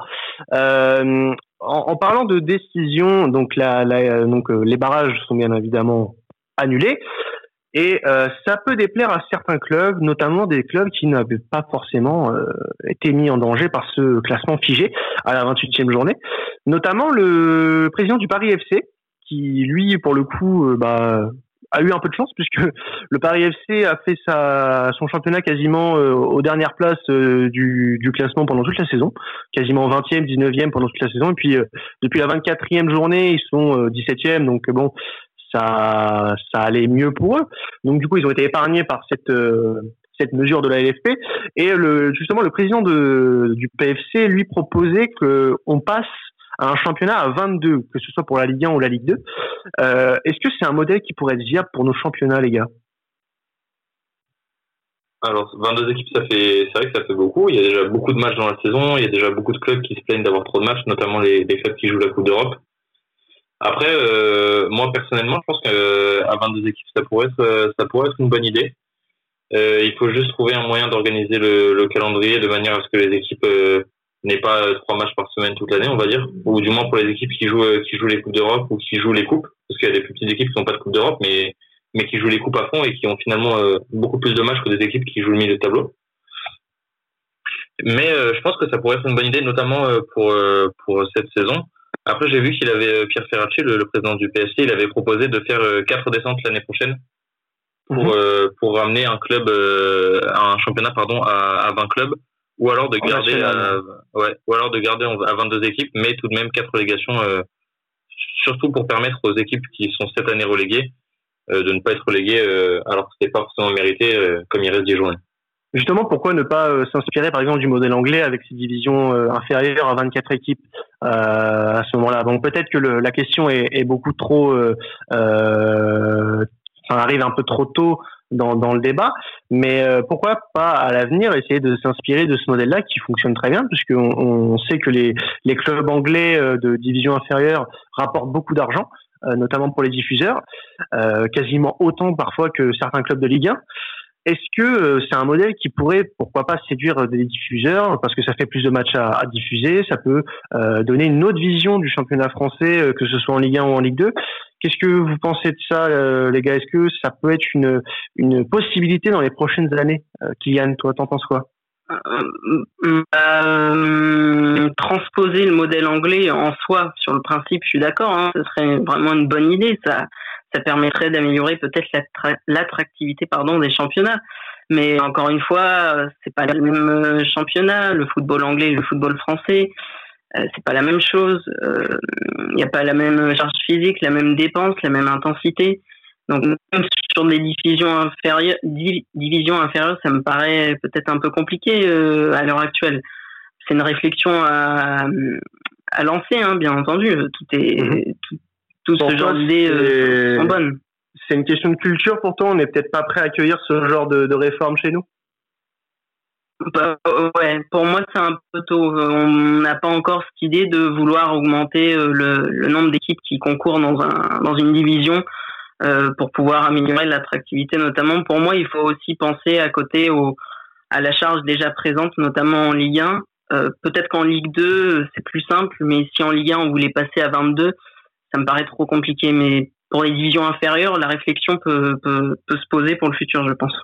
Euh, en, en, parlant de décisions, donc, la, la, donc euh, les barrages sont bien évidemment annulés. Et euh, ça peut déplaire à certains clubs, notamment des clubs qui n'avaient pas forcément euh, été mis en danger par ce classement figé à la 28e journée. Notamment le président du Paris FC, qui lui, pour le coup, euh, bah, a eu un peu de chance puisque le Paris FC a fait sa, son championnat quasiment aux dernières places du, du, classement pendant toute la saison, quasiment 20e, 19e pendant toute la saison. Et puis depuis la 24e journée, ils sont 17e, donc bon, ça, allait mieux pour eux. Donc du coup, ils ont été épargnés par cette euh, cette mesure de la LFP. Et justement, le président de, du PFC lui proposait que on passe à un championnat à 22, que ce soit pour la Ligue 1 ou la Ligue 2. Euh, Est-ce que c'est un modèle qui pourrait être viable pour nos championnats, les gars? Alors, 22 équipes, ça fait, c'est vrai que ça fait beaucoup. Il y a déjà beaucoup de matchs dans la saison. Il y a déjà beaucoup de clubs qui se plaignent d'avoir trop de matchs, notamment les clubs qui jouent la Coupe d'Europe. Après, euh, moi personnellement, je pense qu'à 22 équipes, ça pourrait être, ça pourrait être une bonne idée. il faut juste trouver un moyen d'organiser le, calendrier de manière à ce que les équipes n'aient pas trois matchs par semaine toute l'année, on va dire, ou du moins pour les équipes qui jouent qui jouent les coupes d'Europe ou qui jouent les coupes, parce qu'il y a des plus petites équipes qui n'ont pas de coupe d'Europe, mais mais qui jouent les coupes à fond et qui ont finalement beaucoup plus de matchs que des équipes qui jouent le milieu de tableau. Mais je pense que ça pourrait être une bonne idée, notamment pour pour cette saison, après, j'ai vu qu'il avait euh, Pierre Ferracci, le, président du PSG, il avait proposé de faire euh, quatre descentes l'année prochaine pour mhm. euh, pour ramener un club, un championnat pardon à, à 20 clubs, ou alors de garder à, ouais, ou alors de garder à 22 équipes, mais tout de même quatre relégations, surtout pour permettre aux équipes qui sont cette année reléguées de ne pas être reléguées alors que c'était pas forcément mérité, comme il reste 10 journées. Justement, pourquoi ne pas s'inspirer par exemple du modèle anglais avec ses divisions inférieures à 24 équipes euh, à ce moment-là? Donc peut-être que la question est, beaucoup trop, euh, euh, ça arrive un peu trop tôt dans, le débat, mais euh, pourquoi pas à l'avenir essayer de s'inspirer de ce modèle-là qui fonctionne très bien, puisqu'on on sait que les, les clubs anglais de division inférieure rapportent beaucoup d'argent, notamment pour les diffuseurs, quasiment autant parfois que certains clubs de Ligue 1. Est-ce que euh, c'est un modèle qui pourrait, pourquoi pas, séduire des diffuseurs? Parce que ça fait plus de matchs à, diffuser, ça peut euh, donner une autre vision du championnat français, euh, que ce soit en Ligue 1 ou en Ligue 2. Qu'est-ce que vous pensez de ça, les gars? Est-ce que ça peut être une, une possibilité dans les prochaines années Kylian, toi, t'en penses quoi? Transposer le modèle anglais en soi, sur le principe, je suis d'accord, hein, ce serait vraiment une bonne idée. Ça, ça permettrait d'améliorer peut-être l'attractivité pardon des championnats. Mais encore une fois, c'est pas le même euh, championnat, le football anglais, le football français, euh, c'est pas la même chose. Il n'y a pas la même charge physique, la même dépense, la même intensité. Donc même sur des divisions inférieures, divisions inférieures, ça me paraît peut-être un peu compliqué euh, à l'heure actuelle. C'est une réflexion à, à lancer, hein, bien entendu. Tout est mm-hmm. tout, tout ce genre d'idées euh, sont bonnes. C'est une question de culture pourtant, on n'est peut-être pas prêt à accueillir ce genre de, de réforme chez nous? Bah, ouais, pour moi c'est un peu tôt. On n'a pas encore cette idée de vouloir augmenter euh, le, le nombre d'équipes qui concourent dans, un, dans une division pour pouvoir améliorer l'attractivité notamment. Pour moi, il faut aussi penser à côté au, à la charge déjà présente, notamment en Ligue 1. Euh, Peut-être qu'en Ligue 2, c'est plus simple, mais si en Ligue 1, on voulait passer à 22, ça me paraît trop compliqué. Mais pour les divisions inférieures, la réflexion peut, peut, peut se poser pour le futur, je pense.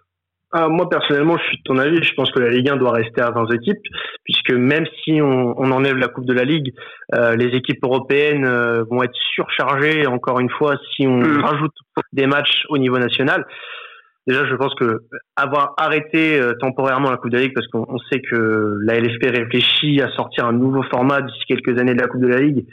Ah, moi personnellement, je suis de ton avis. Je pense que la Ligue 1 doit rester à 20 équipes, puisque même si on, on enlève la Coupe de la Ligue, euh, les équipes européennes euh, vont être surchargées. Encore une fois, si on mm. rajoute des matchs au niveau national. Déjà, je pense que avoir arrêté euh, temporairement la Coupe de la Ligue, parce qu'on sait que la LFP réfléchit à sortir un nouveau format d'ici quelques années de la Coupe de la Ligue,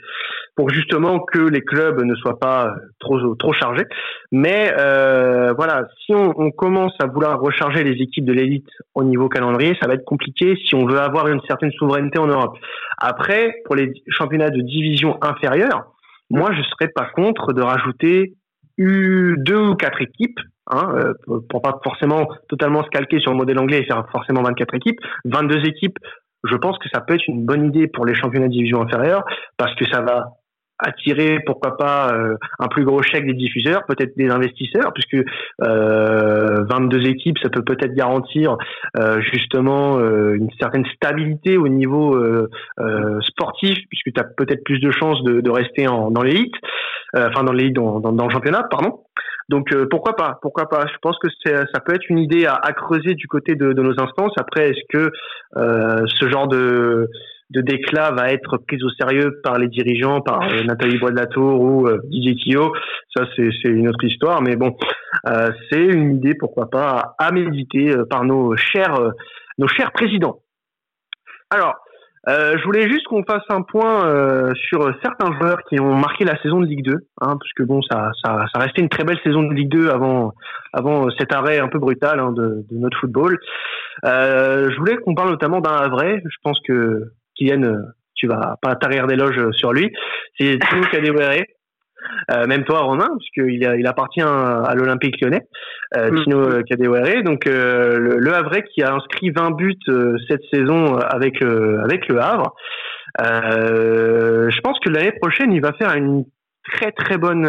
pour justement que les clubs ne soient pas trop trop chargés. Mais euh, voilà, si on, on, commence à vouloir recharger les équipes de l'élite au niveau calendrier, ça va être compliqué si on veut avoir une certaine souveraineté en Europe. Après, pour les championnats de division inférieure, moi je serais pas contre de rajouter deux ou quatre équipes hein, euh, pour pas forcément totalement se calquer sur le modèle anglais et faire forcément 24 équipes, 22 équipes, je pense que ça peut être une bonne idée pour les championnats de division inférieure parce que ça va attirer pourquoi pas euh, un plus gros chèque des diffuseurs, peut-être des investisseurs, puisque euh, 22 équipes, ça peut peut-être garantir euh, justement euh, une certaine stabilité au niveau sportif, puisque tu as peut-être plus de chances de, de rester en, dans l'élite, enfin dans l'élite, dans, dans, dans, le championnat, pardon. Donc euh, pourquoi pas Pourquoi pas Je pense que ça peut être une idée à, à creuser du côté de, de, nos instances. Après, est-ce que euh, ce genre de, de déclat va être pris au sérieux par les dirigeants, par euh, Nathalie Bois de la Tour ou euh, Didier Quillot Ça, c'est une autre histoire. Mais bon, euh, c'est une idée, pourquoi pas, à méditer par nos chers, nos chers présidents. Alors, euh, je voulais juste qu'on fasse un point euh, sur certains joueurs qui ont marqué la saison de Ligue 2, hein, parce que bon, ça, ça, ça restait une très belle saison de Ligue 2 avant, avant cet arrêt un peu brutal hein, de, de, notre football. Euh, je voulais qu'on parle notamment d'un vrai. Je pense que Kylian, tu vas pas t'arrière d'éloges sur lui. C'est Tino Kadewere. Euh, même toi Romain, puisqu'il il appartient à, l'Olympique lyonnais, euh, mm. Tino Kadewere. Donc euh, le, le, Havre qui a inscrit 20 buts euh, cette saison avec avec le Havre. je pense que l'année prochaine, il va faire une très très bonne,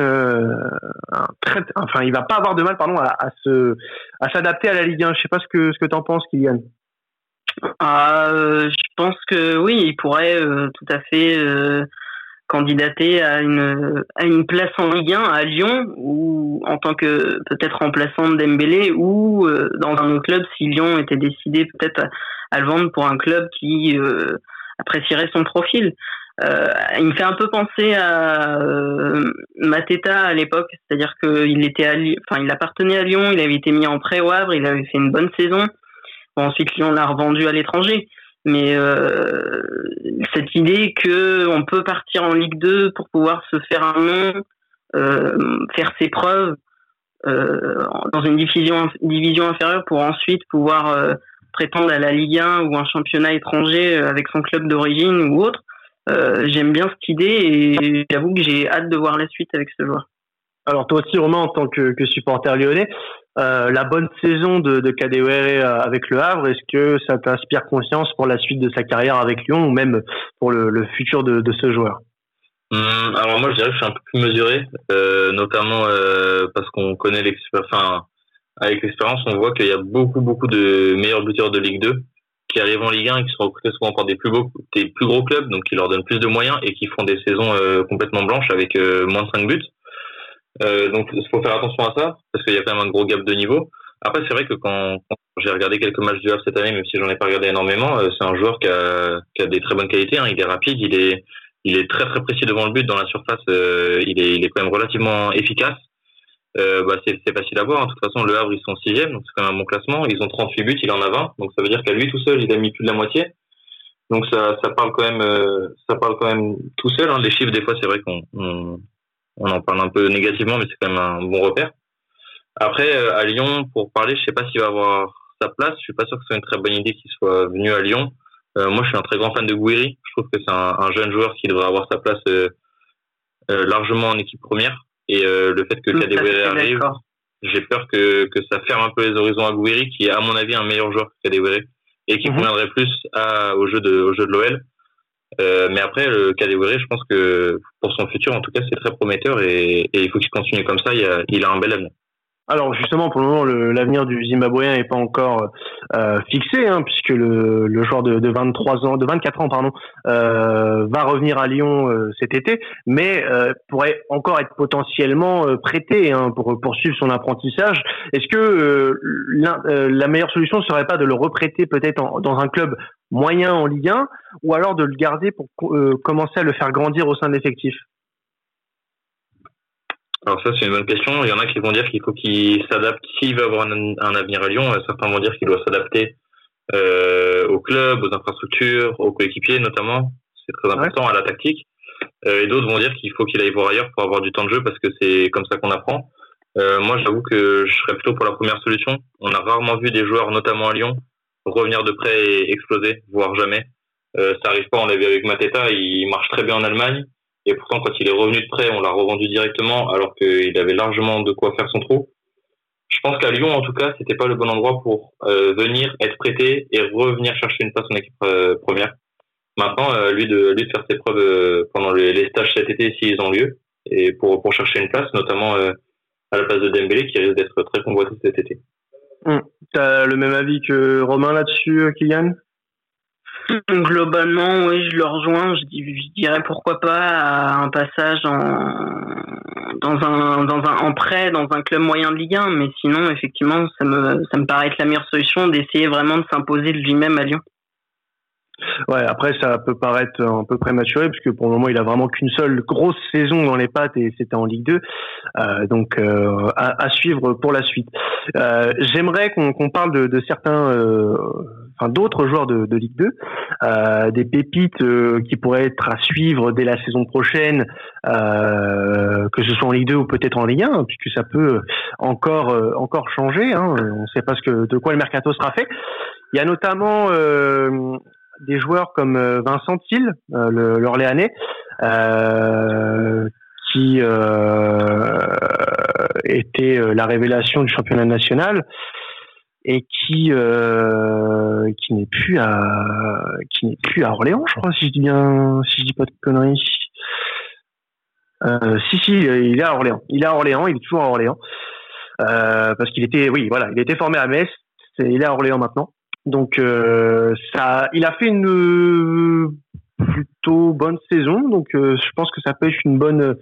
très, enfin il va pas avoir de mal pardon à, se à s'adapter à la Ligue 1. Je sais pas ce que ce que t'en penses, Kylian. Je pense que oui, il pourrait tout à fait candidater à une à une place en Ligue 1 à Lyon ou en tant que peut-être remplaçant de Dembélé ou euh, dans un autre club si Lyon était décidé peut-être à, le vendre pour un club qui euh, apprécierait son profil. Euh, il me fait un peu penser à Mateta à l'époque, c'est-à-dire qu'il était à, enfin il appartenait à Lyon, il avait été mis en prêt au Havre, il avait fait une bonne saison. ensuite Lyon l'a revendu à l'étranger mais euh, cette idée que on peut partir en Ligue 2 pour pouvoir se faire un nom, euh, faire ses preuves euh, dans une division division inférieure pour ensuite pouvoir euh, prétendre à la Ligue 1 ou un championnat étranger avec son club d'origine ou autre. Euh, j'aime bien cette idée et j'avoue que j'ai hâte de voir la suite avec ce joueur. Alors toi aussi Romain en tant que, supporter lyonnais, euh, la bonne saison de, de Kadewere euh, avec le Havre, est-ce que ça t'inspire conscience pour la suite de sa carrière avec Lyon ou même pour le, futur de, ce joueur? Hum, Alors moi je dirais que je suis un peu plus mesuré, euh, notamment parce qu'on connaît l'expérience. Enfin, avec l'expérience, on voit qu'il y a beaucoup beaucoup de meilleurs buteurs de Ligue 2 qui arrivent en Ligue 1 et qui sont recrutés souvent par des plus beaux, des plus gros clubs, donc qui leur donnent plus de moyens et qui font des saisons complètement blanches avec moins de 5 buts. Euh, donc il faut faire attention à ça parce qu'il y a quand même un gros gap de niveau. Après c'est vrai que quand, j'ai regardé quelques matchs du Havre cette année, même si j'en ai pas regardé énormément, euh, c'est un joueur qui a, qui a des très bonnes qualités. Hein. Il est rapide, il est il est très très précis devant le but dans la surface. Euh, il est il est quand même relativement efficace. Euh, bah c'est, facile à voir. Hein. De toute façon, le Havre, ils sont sixième, donc c'est quand même un bon classement. Ils ont 38 buts, il en a 20. Donc ça veut dire qu'à lui tout seul, il a mis plus de la moitié. Donc ça, ça parle quand même, ça parle quand même tout seul. Hein. Les chiffres, des fois, c'est vrai qu'on on, on en parle un peu négativement, mais c'est quand même un bon repère. Après, euh, à Lyon, pour parler, je sais pas s'il va avoir sa place. Je suis pas sûr que ce soit une très bonne idée qu'il soit venu à Lyon. Euh, moi, je suis un très grand fan de Gouiri. Je trouve que c'est un, jeune joueur qui devrait avoir sa place euh, largement en équipe première. Et le fait que Kadewere arrive, j'ai peur que, que ça ferme un peu les horizons à Gouiri, qui est à mon avis un meilleur joueur que Kadewere et qui mhm. conviendrait plus à, au jeu de au jeu de l'OL. Euh, mais après, le Kadewere, je pense que pour son futur, en tout cas, c'est très prometteur et, et il faut qu'il continue comme ça. Il a, il a un bel avenir. Alors justement, pour le moment, l'avenir du Zimbabwéen n'est pas encore euh, fixé, hein, puisque le, le joueur de, de, 23 ans, de 24 ans, pardon, euh, va revenir à Lyon euh, cet été, mais euh, pourrait encore être potentiellement prêté hein, pour poursuivre son apprentissage. Est-ce que la, la, meilleure solution ne serait pas de le reprêter peut-être dans un club moyen en Ligue 1, ou alors de le garder pour commencer à le faire grandir au sein de l'effectif? Alors ça, c'est une bonne question. Il y en a qui vont dire qu'il faut qu'il s'adapte. S'il veut avoir un, avenir à Lyon, euh, certains vont dire qu'il doit s'adapter euh, au club, aux infrastructures, aux coéquipiers notamment. C'est très important à la tactique. Euh, et d'autres vont dire qu'il faut qu'il aille voir ailleurs pour avoir du temps de jeu parce que c'est comme ça qu'on apprend. Euh, moi, j'avoue que je serais plutôt pour la première solution. On a rarement vu des joueurs, notamment à Lyon, revenir de près et exploser, voire jamais. Euh, ça arrive pas. On l'a vu avec Mateta, il marche très bien en Allemagne. Et pourtant, quand il est revenu de prêt, on l'a revendu directement alors qu'il avait largement de quoi faire son trou. Je pense qu'à Lyon, en tout cas, c'était pas le bon endroit pour euh, venir être prêté et revenir chercher une place en équipe euh, première. Maintenant, euh, lui de lui de faire ses preuves pendant les, stages cet été s'ils ont lieu et pour pour chercher une place, notamment à la place de Dembélé qui risque d'être très convoité cet été. Hum. T'as le même avis que Romain là-dessus, Kylian? Globalement, oui, je le rejoins. Je, dirais pourquoi pas un passage en, dans un, dans un, en prêt dans un club moyen de Ligue 1. Mais sinon, effectivement, ça me, ça me paraît être la meilleure solution d'essayer vraiment de s'imposer lui-même à Lyon. Ouais, après ça peut paraître un peu prématuré puisque pour le moment il a vraiment qu'une seule grosse saison dans les pattes et c'était en Ligue 2, euh, donc euh, à, à, suivre pour la suite. Euh, J'aimerais qu'on parle de, de certains, euh, enfin d'autres joueurs de, de, Ligue 2, euh, des pépites euh, qui pourraient être à suivre dès la saison prochaine, que ce soit en Ligue 2 ou peut-être en Ligue 1, puisque ça peut encore encore changer. Hein. On ne sait pas ce que de quoi le mercato sera fait. Il y a notamment des joueurs comme euh, Vincent Thiel, euh, l'Orléanais, euh, qui était la révélation du championnat national et qui qui n'est plus à qui n'est plus à Orléans, je crois, si je dis bien, si je dis pas de conneries. si si, il est à Orléans. Il est à Orléans, il est toujours à Orléans. parce qu'il était, oui, voilà, il était formé à Metz. Il est à Orléans maintenant. Donc ça, il a fait une plutôt bonne saison. Donc je pense que ça peut être une bonne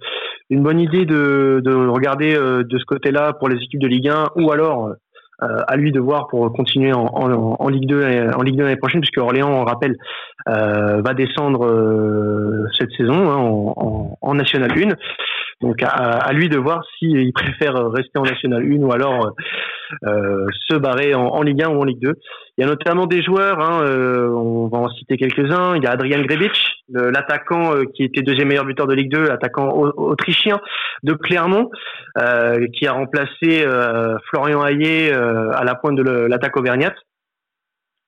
une bonne idée de, de regarder de ce côté-là pour les équipes de Ligue 1 ou alors euh, à lui de voir pour continuer en, en, Ligue 2 en Ligue 2 l'année prochaine puisque Orléans on rappelle euh, va descendre euh, cette saison hein, en, en, National 1 donc à, à lui de voir s'il préfère rester en National 1 ou alors euh, se barrer en, Ligue 1 ou en Ligue 2 il y a notamment des joueurs hein, on va en citer quelques-uns il y a Adrian Grebic l'attaquant qui était deuxième meilleur buteur de Ligue 2 l'attaquant autrichien de Clermont qui a remplacé Florian Hayé euh, à la pointe de l'attaque auvergnate.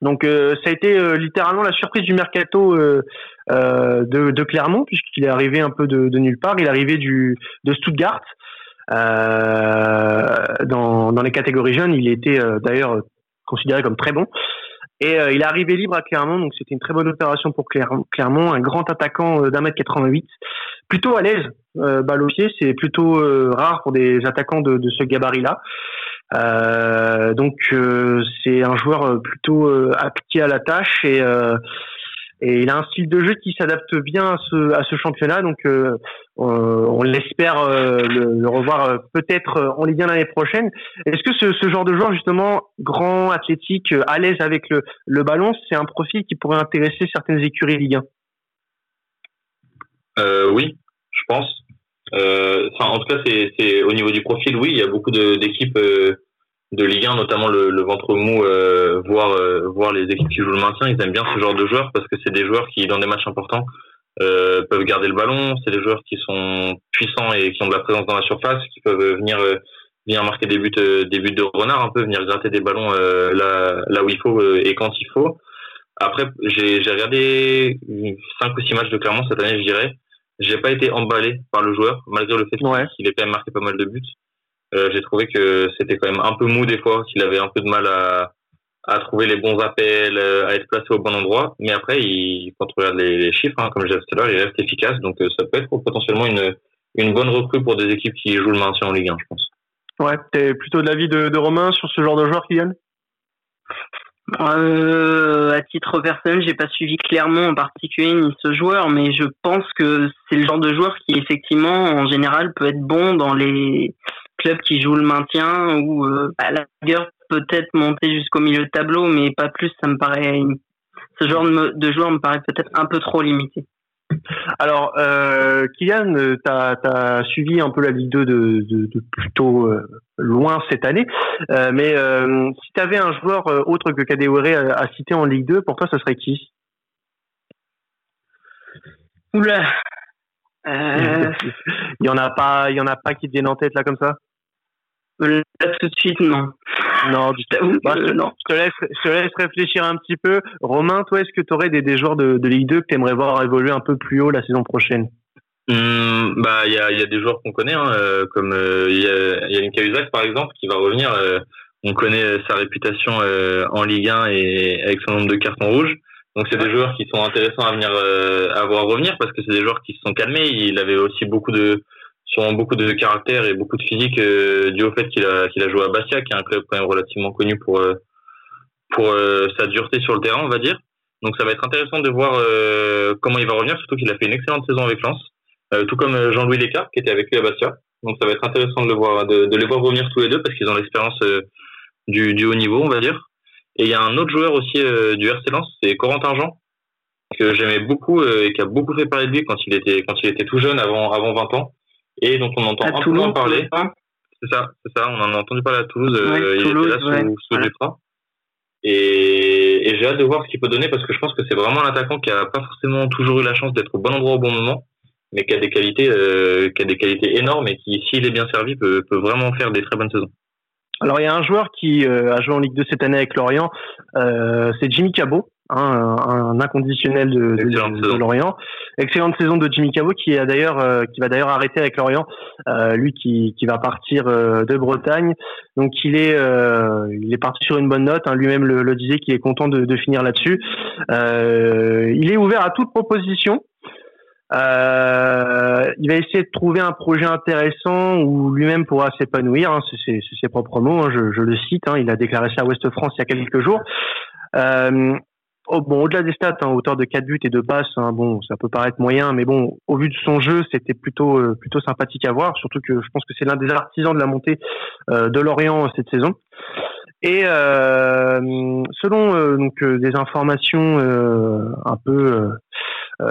Donc euh, ça a été euh, littéralement la surprise du mercato de, Clermont puisqu'il est arrivé un peu de, nulle part. Il est arrivé du de Stuttgart dans, dans les catégories jeunes. Il était d'ailleurs considéré comme très bon. Et il est arrivé libre à Clermont, donc c'était une très bonne opération pour Clermont. Un grand attaquant d'un mètre 88, plutôt à l'aise, balle au pied. C'est plutôt rare pour des attaquants de, ce gabarit-là. Euh, donc euh, c'est un joueur euh, plutôt appliqué à la tâche et et il a un style de jeu qui s'adapte bien à ce, championnat. Donc, on l'espère le, revoir peut-être en Ligue 1 l'année prochaine. Est-ce que ce, genre de joueur, justement, grand, athlétique, à l'aise avec le, le ballon, c'est un profil qui pourrait intéresser certaines écuries Ligue 1 Oui, je pense. Euh, en tout cas, c'est au niveau du profil, oui, il y a beaucoup d'équipes euh, de, Ligue 1, notamment le, le ventre mou, euh, voir, euh, voir les équipes qui jouent le maintien. Ils aiment bien ce genre de joueurs parce que c'est des joueurs qui, dans des matchs importants, euh, peuvent garder le ballon. C'est des joueurs qui sont puissants et qui ont de la présence dans la surface, qui peuvent venir venir marquer des buts, des buts de renard, un peu venir gratter des ballons là, là où il faut et quand il faut. Après, j'ai regardé cinq ou six matchs de Clermont cette année, je dirais j'ai pas été emballé par le joueur, malgré le fait qu'il ait quand même marqué pas mal de buts. Euh, j'ai trouvé que c'était quand même un peu mou des fois, qu'il avait un peu de mal à, à trouver les bons appels, euh, à être placé au bon endroit. Mais après, il, quand on regarde les, chiffres, hein, comme j'ai dit tout à l'heure, il reste efficace. Donc euh, ça peut être potentiellement une, une bonne recrue pour des équipes qui jouent le maintien en Ligue 1, je pense. Ouais, t'es plutôt de l'avis de, de Romain sur ce genre de joueur, Kylian? Euh, à titre personnel, j'ai pas suivi clairement en particulier ni ce joueur, mais je pense que c'est le genre de joueur qui effectivement, en général, peut être bon dans les clubs qui jouent le maintien ou euh, à la rigueur peut-être monter jusqu'au milieu de tableau, mais pas plus. Ça me paraît ce genre de joueur me paraît peut-être un peu trop limité. Alors, euh, Kylian, tu as, suivi un peu la Ligue 2 de, de, plutôt euh, loin cette année, euh, mais si tu avais un joueur autre que Kadewere à, à, citer en Ligue 2, pour toi, ce serait qui? Oula. *laughs* Il y en a pas, il y en a pas qui te viennent en tête là comme ça? Là tout de suite, non. Non, je, bah, non. je, te laisse, je te laisse réfléchir un petit peu. Romain, toi, est-ce que tu aurais des, des joueurs de, de Ligue 2 que tu aimerais voir évoluer un peu plus haut la saison prochaine? Hum, bah, il y a, y a des joueurs qu'on connaît, hein, euh, comme euh, il y a, y a une Cahuzac par exemple qui va revenir. Euh, on connaît sa réputation en Ligue 1 et avec son nombre de cartons rouges. Donc c'est des joueurs qui sont intéressants à venir à voir revenir parce que c'est des joueurs qui se sont calmés. Il avait aussi beaucoup de sûrement beaucoup de caractère et beaucoup de physique euh, dû au fait qu'il a, qu'il a joué à Bastia, qui est un club quand même relativement connu pour, euh, pour euh, sa dureté sur le terrain, on va dire. Donc ça va être intéressant de voir comment il va revenir, surtout qu'il a fait une excellente saison avec Lens, tout comme Jean-Louis Lécart qui était avec lui à Bastia. Donc ça va être intéressant de, le voir, de, de les voir revenir tous les deux parce qu'ils ont l'expérience du, du haut niveau, on va dire. Et il y a un autre joueur aussi du RC Lens, c'est Corentin Jean, que j'aimais beaucoup et qui a beaucoup fait parler de lui quand il était quand il était tout jeune, avant avant 20 ans et dont on entend un peu moins parler. C'est ça, c'est ça. On en a entendu parler à Toulouse. Euh, il était là sous, sous ouais. Et, et j'ai hâte de voir ce qu'il peut donner parce que je pense que c'est vraiment un attaquant qui a pas forcément toujours eu la chance d'être au bon endroit au bon moment, mais qui a des qualités, euh, qui a des qualités énormes et qui, s'il est bien servi, peut, peut vraiment faire des très bonnes saisons. Alors il y a un joueur qui euh, a joué en Ligue 2 cette année avec Lorient, euh, c'est Jimmy Cabot, hein, un, inconditionnel de, de, Lorient. Excellente saison de Jimmy Cabot qui a d'ailleurs euh, qui va d'ailleurs arrêter avec Lorient, euh, lui qui, qui va partir euh, de Bretagne. Donc il est il est parti sur une bonne note. Hein, Lui-même le, le, disait qu'il est content de, de finir là-dessus. il est ouvert à toute proposition. il il va essayer de trouver un projet intéressant où lui-même pourra s'épanouir. Hein, c'est ses propres mots, hein, je, je, le cite. Hein, il a déclaré ça à Ouest France il y a quelques jours. Euh, bon, au-delà des stats, hein, hauteur de 4 buts et de passes, hein, bon, ça peut paraître moyen, mais bon, au vu de son jeu, c'était plutôt euh, plutôt sympathique à voir. Surtout que je pense que c'est l'un des artisans de la montée euh, de Lorient cette saison. Et euh, selon euh, donc des informations un peu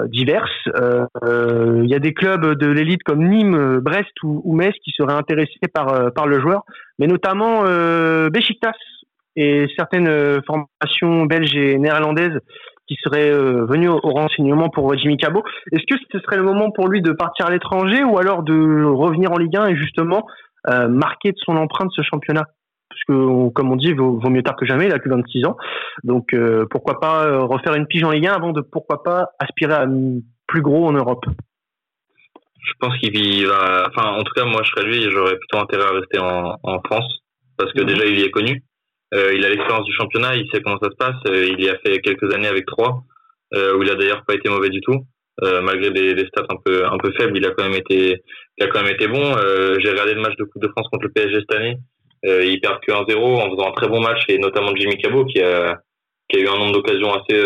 diverses, il y a des clubs de l'élite comme Nîmes, Brest ou, ou, Metz qui seraient intéressés par par le joueur, mais notamment Besiktas et certaines euh, formations belges et néerlandaises qui seraient euh, venues au, renseignement pour Jimmy Cabot. Est-ce que ce serait le moment pour lui de partir à l'étranger ou alors de revenir en Ligue 1 et justement euh, marquer de son empreinte ce championnat? Parce que comme on dit, vaut, vaut, mieux tard que jamais. Il a que 26 ans, donc pourquoi pas refaire une pige en Ligue 1 avant de pourquoi pas aspirer à plus gros en Europe? Je pense qu'il va. Enfin, en tout cas, moi, je serais lui, j'aurais plutôt intérêt à rester en, en France parce que mhm. déjà, il y est connu. Euh, il a l'expérience du championnat, il sait comment ça se passe. Euh, il y a fait quelques années avec trois, euh, où il a d'ailleurs pas été mauvais du tout. malgré des, des, stats un peu un peu faibles, il a quand même été il a quand même été bon. J'ai regardé le match de Coupe de France contre le PSG cette année. il perd que 1-0 en faisant un très bon match et notamment Jimmy Cabot qui a qui a eu un nombre d'occasions assez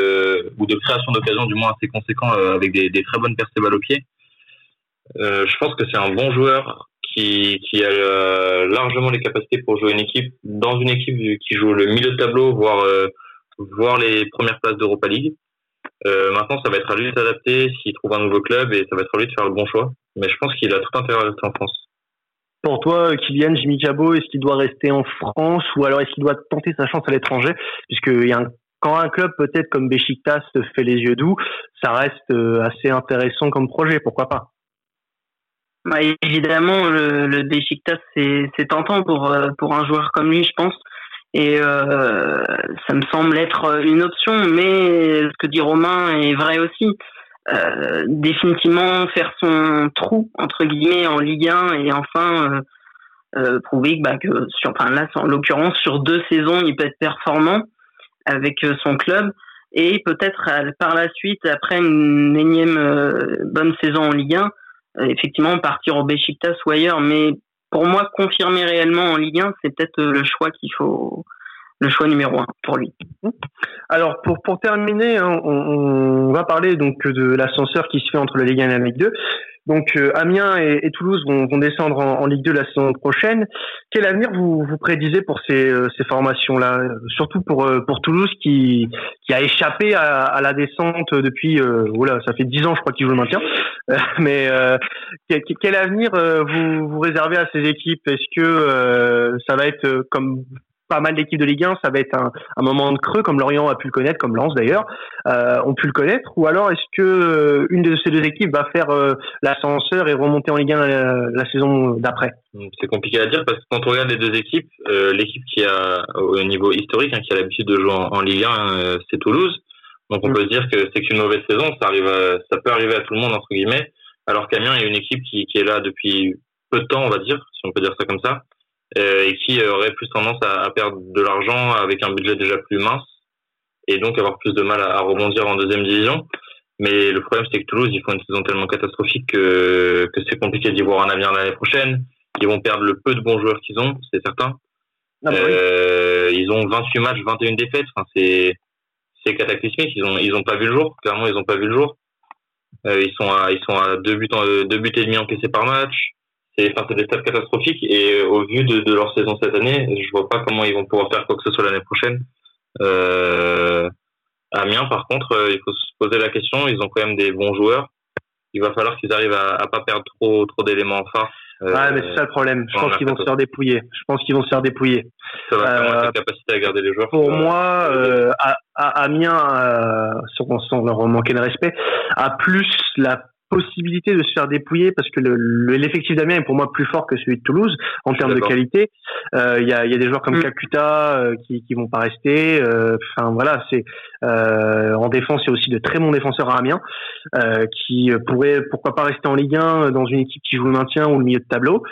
ou de création d'occasions du moins assez conséquent avec des, des très bonnes percées balles au pied. je pense que c'est un bon joueur qui, a euh, largement les capacités pour jouer une équipe dans une équipe qui joue le milieu de tableau, voire euh, les premières places d'Europa League. Euh, maintenant, ça va être à lui de s'adapter s'il trouve un nouveau club et ça va être à lui de faire le bon choix. Mais je pense qu'il a tout intérêt à rester en France. Pour toi, Kylian Jimmy Cabot, est-ce qu'il doit rester en France ou alors est-ce qu'il doit tenter sa chance à l'étranger? Puisque y a quand un club peut-être comme Besiktas fait les yeux doux, ça reste assez intéressant comme projet, pourquoi pas? Bah, évidemment, le, le Besiktas, c'est tentant pour, euh, pour un joueur comme lui, je pense. Et euh, ça me semble être une option, mais ce que dit Romain est vrai aussi. Euh, définitivement faire son trou entre guillemets en Ligue 1 et enfin euh, euh, prouver bah, que sur enfin là en l'occurrence sur deux saisons il peut être performant avec euh, son club et peut-être par la suite après une énième bonne saison en Ligue 1 euh, effectivement partir au Besiktas ou ailleurs. Mais pour moi, confirmer réellement en Ligue 1, c'est peut-être euh, le choix qu'il faut, le choix numéro un pour lui. Alors pour pour terminer, hein, on, on, va parler donc de l'ascenseur qui se fait entre la Ligue 1 et la Ligue 2. Donc euh, Amiens et, Toulouse vont, vont descendre en, Ligue 2 la saison prochaine. Quel avenir vous, vous prédisez pour ces, euh, ces formations-là? Surtout pour, euh, pour Toulouse qui, qui a échappé à, à la descente depuis, voilà, ça fait dix ans je crois qu'il joue le maintien. mais quel, quel, avenir vous, vous réservez à ces équipes? Est-ce que ça va être comme pas mal d'équipes de Ligue 1, ça va être un, un, moment de creux, comme Lorient a pu le connaître, comme Lens d'ailleurs, euh, ont pu le connaître, ou alors est-ce que euh, une de ces deux équipes va faire euh, l'ascenseur et remonter en Ligue 1 la, la saison d'après? C'est compliqué à dire parce que quand on regarde les deux équipes, euh, l'équipe qui a au niveau historique, hein, qui a l'habitude de jouer en, Ligue 1, euh, c'est Toulouse. Donc on mm. peut se dire que c'est qu'une mauvaise saison, ça arrive, ça peut arriver à tout le monde entre guillemets. Alors qu'Amiens est une équipe qui, qui est là depuis peu de temps, on va dire, si on peut dire ça comme ça, euh, et qui aurait plus tendance à, perdre de l'argent avec un budget déjà plus mince et donc avoir plus de mal à, rebondir en deuxième division. Mais le problème, c'est que Toulouse, ils font une saison tellement catastrophique que, que c'est compliqué d'y voir un avenir l'année prochaine. Ils vont perdre le peu de bons joueurs qu'ils ont, c'est certain. Ah bah euh, ils ont 28 matchs, 21 défaites. Enfin, c'est c'est cataclysmique. Ils ont ils ont pas vu le jour. Clairement, ils ont pas vu le jour. Euh, ils sont à ils sont à deux buts deux buts et demi encaissés par match c'est enfin, des stats catastrophiques et euh, au vu de, de, leur saison cette année, je vois pas comment ils vont pouvoir faire quoi que ce soit l'année prochaine. Euh, Amiens, par contre, euh, il faut se poser la question. Ils ont quand même des bons joueurs. Il va falloir qu'ils arrivent à, à pas perdre trop trop d'éléments en face. Euh, ouais, mais c'est ça le problème. Je pense qu'ils vont se faire dépouiller. Je pense qu'ils vont se faire dépouiller. Ça va faire euh, capacité à garder les joueurs. Pour moi, euh, à, à Amiens, sans, sans leur manquer de respect, a plus la possibilité de se faire dépouiller parce que l'effectif le, d'Amiens est pour moi plus fort que celui de Toulouse en termes de qualité. Euh, il y, a, y, a, des joueurs comme mm. Kakuta euh, qui, qui vont pas rester. Euh, enfin voilà, c'est en défense il y a aussi de très bons défenseurs à Amiens qui pourraient pourquoi pas rester en Ligue 1 dans une équipe qui joue le maintien ou le milieu de tableau.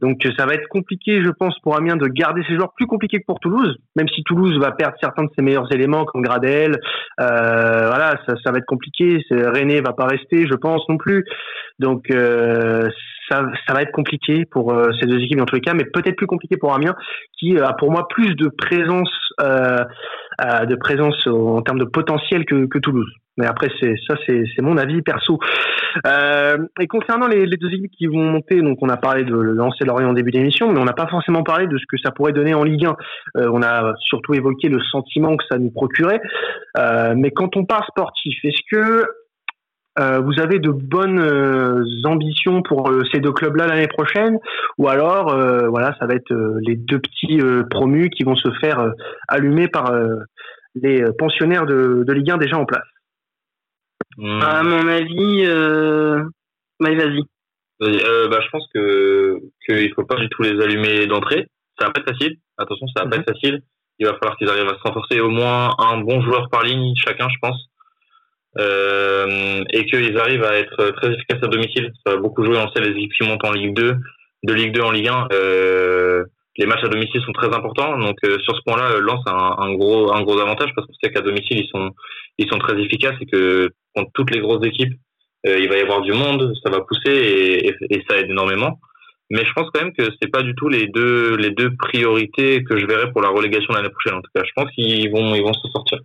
Donc ça va être compliqué, je pense, pour Amiens de garder ses joueurs, plus compliqué que pour Toulouse, même si Toulouse va perdre certains de ses meilleurs éléments comme Gradel. Euh, voilà, ça, ça, va être compliqué. René va pas rester, je pense non plus. Donc euh, ça, ça va être compliqué pour euh, ces deux équipes dans tous les cas, mais peut-être plus compliqué pour Amiens, qui a pour moi plus de présence, euh, euh, de présence en termes de potentiel que, que Toulouse. Mais après, c'est ça, c'est mon avis perso. Euh, et concernant les, les, deux équipes qui vont monter, donc on a parlé de lancer Lorient en début d'émission, mais on n'a pas forcément parlé de ce que ça pourrait donner en Ligue 1. Euh, on a surtout évoqué le sentiment que ça nous procurait. Euh, mais quand on parle sportif, est-ce que euh, vous avez de bonnes euh, ambitions pour euh, ces deux clubs-là l'année prochaine, ou alors voilà, ça va être les deux petits promus qui vont se faire allumer par les pensionnaires de, de, Ligue 1 déjà en place? Hmm. À mon avis, vas-y. bah, je pense que qu'il faut pas du tout les allumer d'entrée. Ça va pas être facile. Attention, ça va pas mhm. être facile. Il va falloir qu'ils arrivent à se renforcer au moins un bon joueur par ligne chacun, je pense euh, et qu'ils arrivent à être très efficaces à domicile. Ça va beaucoup jouer. On sait les équipes qui montent en Ligue 2, de Ligue 2 en Ligue 1. Euh, les matchs à domicile sont très importants. Donc euh, sur ce point-là, Lens a un, gros un gros avantage parce qu'on sait qu'à domicile ils sont ils sont très efficaces et que contre toutes les grosses équipes, il va y avoir du monde, ça va pousser et, et, et, ça aide énormément. Mais je pense quand même que c'est pas du tout les deux les deux priorités que je verrai pour la relégation l'année prochaine. En tout cas, je pense qu'ils vont ils vont se sortir.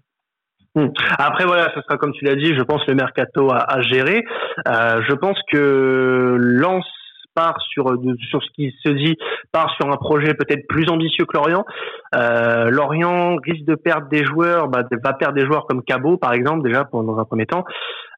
Hmm. Après voilà, ce sera comme tu l'as dit, je pense le mercato à, à gérer. Euh, je pense que Lens part sur sur ce qui se dit part sur un projet peut-être plus ambitieux que Lorient. Euh, Lorient risque de perdre des joueurs, bah, va perdre des joueurs comme Cabot par exemple déjà dans un premier temps.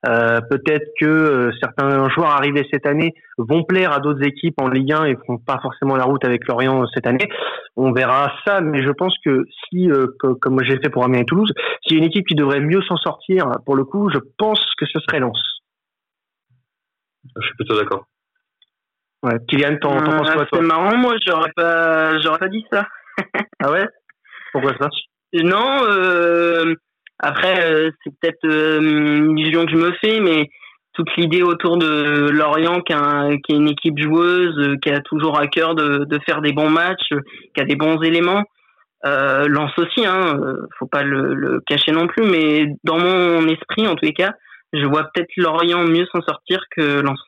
Euh, peut-être que euh, certains joueurs arrivés cette année vont plaire à d'autres équipes en Ligue 1 et feront pas forcément la route avec Lorient cette année. On verra ça, mais je pense que si, euh, comme j'ai fait pour Amiens et Toulouse, s'il y a une équipe qui devrait mieux s'en sortir, pour le coup, je pense que ce serait Lens. Je suis plutôt d'accord. Ouais. Kylian, t'en, penses quoi toi C'est marrant, moi, j'aurais pas, j'aurais pas dit ça. ah ouais? Pourquoi ça? Non. Euh après, euh, c'est peut-être euh, une illusion que je me fais, mais toute l'idée autour de Lorient, qui, est une équipe joueuse, euh, qui a toujours à cœur de, faire des bons matchs, qui a des bons éléments. Euh, Lance aussi, hein, faut pas le, cacher non plus, mais dans mon esprit, en tous les cas, je vois peut-être Lorient mieux s'en sortir que Lens.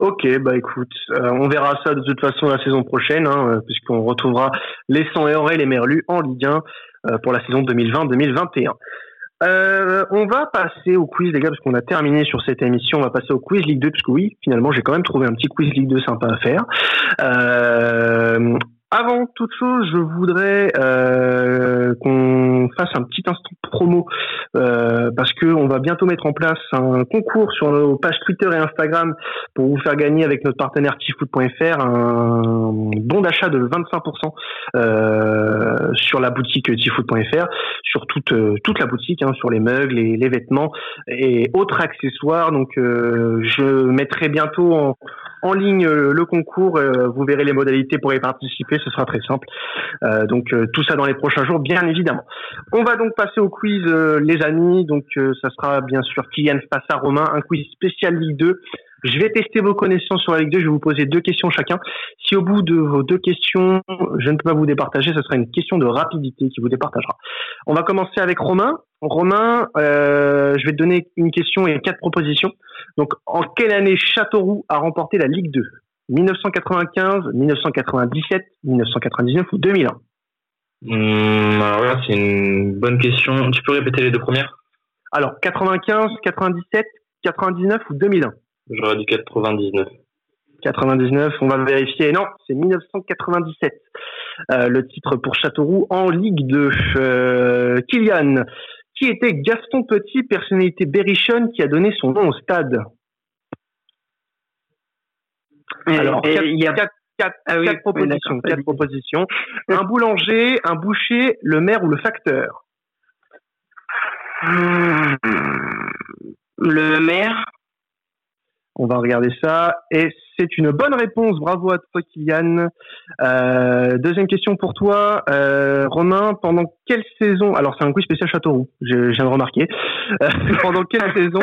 Ok, bah écoute, on verra ça de toute façon la saison prochaine, hein, puisqu'on retrouvera les 100 et les Merlus en Ligue 1. Euh, pour la saison 2020-2021. Euh, on va passer au quiz, les gars, parce qu'on a terminé sur cette émission. On va passer au quiz Ligue 2, parce que oui, finalement, j'ai quand même trouvé un petit quiz Ligue 2 sympa à faire. Euh, avant toute chose, je voudrais euh, qu'on fasse un petit instant promo euh, parce que on va bientôt mettre en place un concours sur nos pages Twitter et Instagram pour vous faire gagner avec notre partenaire tifoot.fr un bon d'achat de 25% euh, sur la boutique tifoot.fr, sur toute toute la boutique, hein, sur les mugs, les, les, vêtements et autres accessoires. Donc, je mettrai bientôt en en ligne euh, le concours. Euh, vous verrez les modalités pour y participer. Ce sera très simple. Euh, donc tout ça dans les prochains jours, bien évidemment. On va donc passer au quiz, les amis. Donc ça sera bien sûr Kylian face à Romain, un quiz spécial Ligue 2. Je vais tester vos connaissances sur la Ligue 2. Je vais vous poser deux questions chacun. Si au bout de vos deux questions, je ne peux pas vous départager, ce sera une question de rapidité qui vous départagera. On va commencer avec Romain. Romain, euh, je vais te donner une question et quatre propositions. Donc, en quelle année Châteauroux a remporté la Ligue 2 1995, 1997, 1999 ou 2001 mmh, Alors là, c'est une bonne question. Tu peux répéter les deux premières? Alors, 95, 97, 99 ou 2001 J'aurais dit 99. 99, on va vérifier. Non, c'est 1997. Euh, le titre pour Châteauroux en Ligue 2. Euh, Kylian, qui était Gaston Petit, personnalité berrichonne qui a donné son nom au stade Alors, il y a quatre, ah propositions. Quatre propositions. un boulanger, un boucher, le maire ou le facteur? Le maire? On va regarder ça. Et c'est une bonne réponse. Bravo à toi, Kylian. Euh, deuxième question pour toi, euh, Romain. Pendant quelle saison Alors, c'est un quiz spécial Châteauroux. Je, viens de remarquer. Euh, pendant quelle saison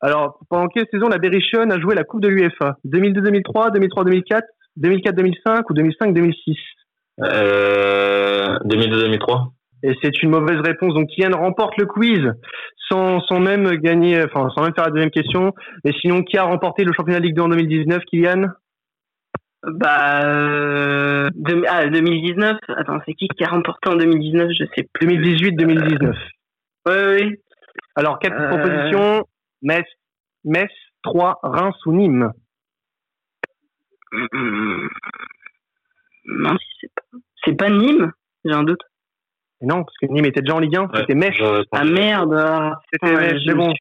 Alors, pendant quelle saison la Berrichonne a joué la Coupe de l'UEFA 2002-2003, 2003-2004, 2004-2005 ou 2005-2006 2002-2003. Et c'est une mauvaise réponse. Donc Kylian remporte le quiz sans, sans même gagner, enfin sans même faire la deuxième question. Et sinon, qui a remporté le championnat de Ligue 2 en 2019, Kylian? Bah, euh, 2019. Ah, Attends, c'est qui qui a remporté en 2019 Je sais plus. 2018-2019. oui, oui. Alors, quatre euh... propositions Metz, Metz, Troyes, Reims ou Nîmes? Non, c'est pas. C'est pas Nîmes? J'ai un doute non, parce que Nîmes était déjà en Ligue 1, c'était Metz. Ah merde C'était Metz, mais bon,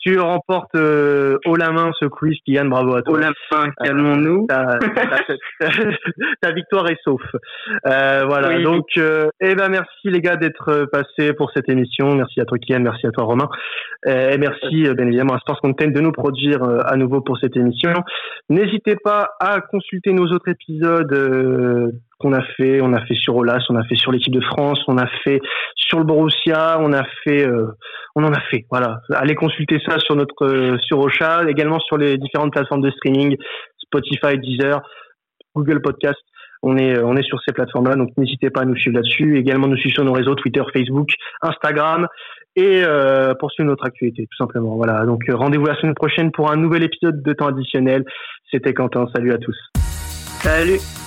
tu remportes euh, haut la main ce quiz, Kylian, bravo à toi. Haut la main, calmons-nous. Ta, ta, victoire est sauf. Euh, voilà, donc, euh, eh ben merci les gars d'être passés pour cette émission. Merci à toi Kylian, merci à toi Romain. Euh, et merci bien évidemment à Sports Content de nous produire à nouveau pour cette émission. N'hésitez pas à consulter nos autres épisodes qu'on a fait. On a fait sur Olas, on a fait sur l'équipe de France, on a fait sur le Borussia, on a fait, euh, on en a fait. Voilà, allez consulter ça sur notre euh, sur Ocha, également sur les différentes plateformes de streaming, Spotify, Deezer, Google Podcast. On est on est sur ces plateformes-là, donc n'hésitez pas à nous suivre là-dessus. Également nous suivre sur nos réseaux Twitter, Facebook, Instagram et euh, poursuivre notre actualité tout simplement. Voilà, donc rendez-vous la semaine prochaine pour un nouvel épisode de temps additionnel. C'était Quentin. Salut à tous. Salut.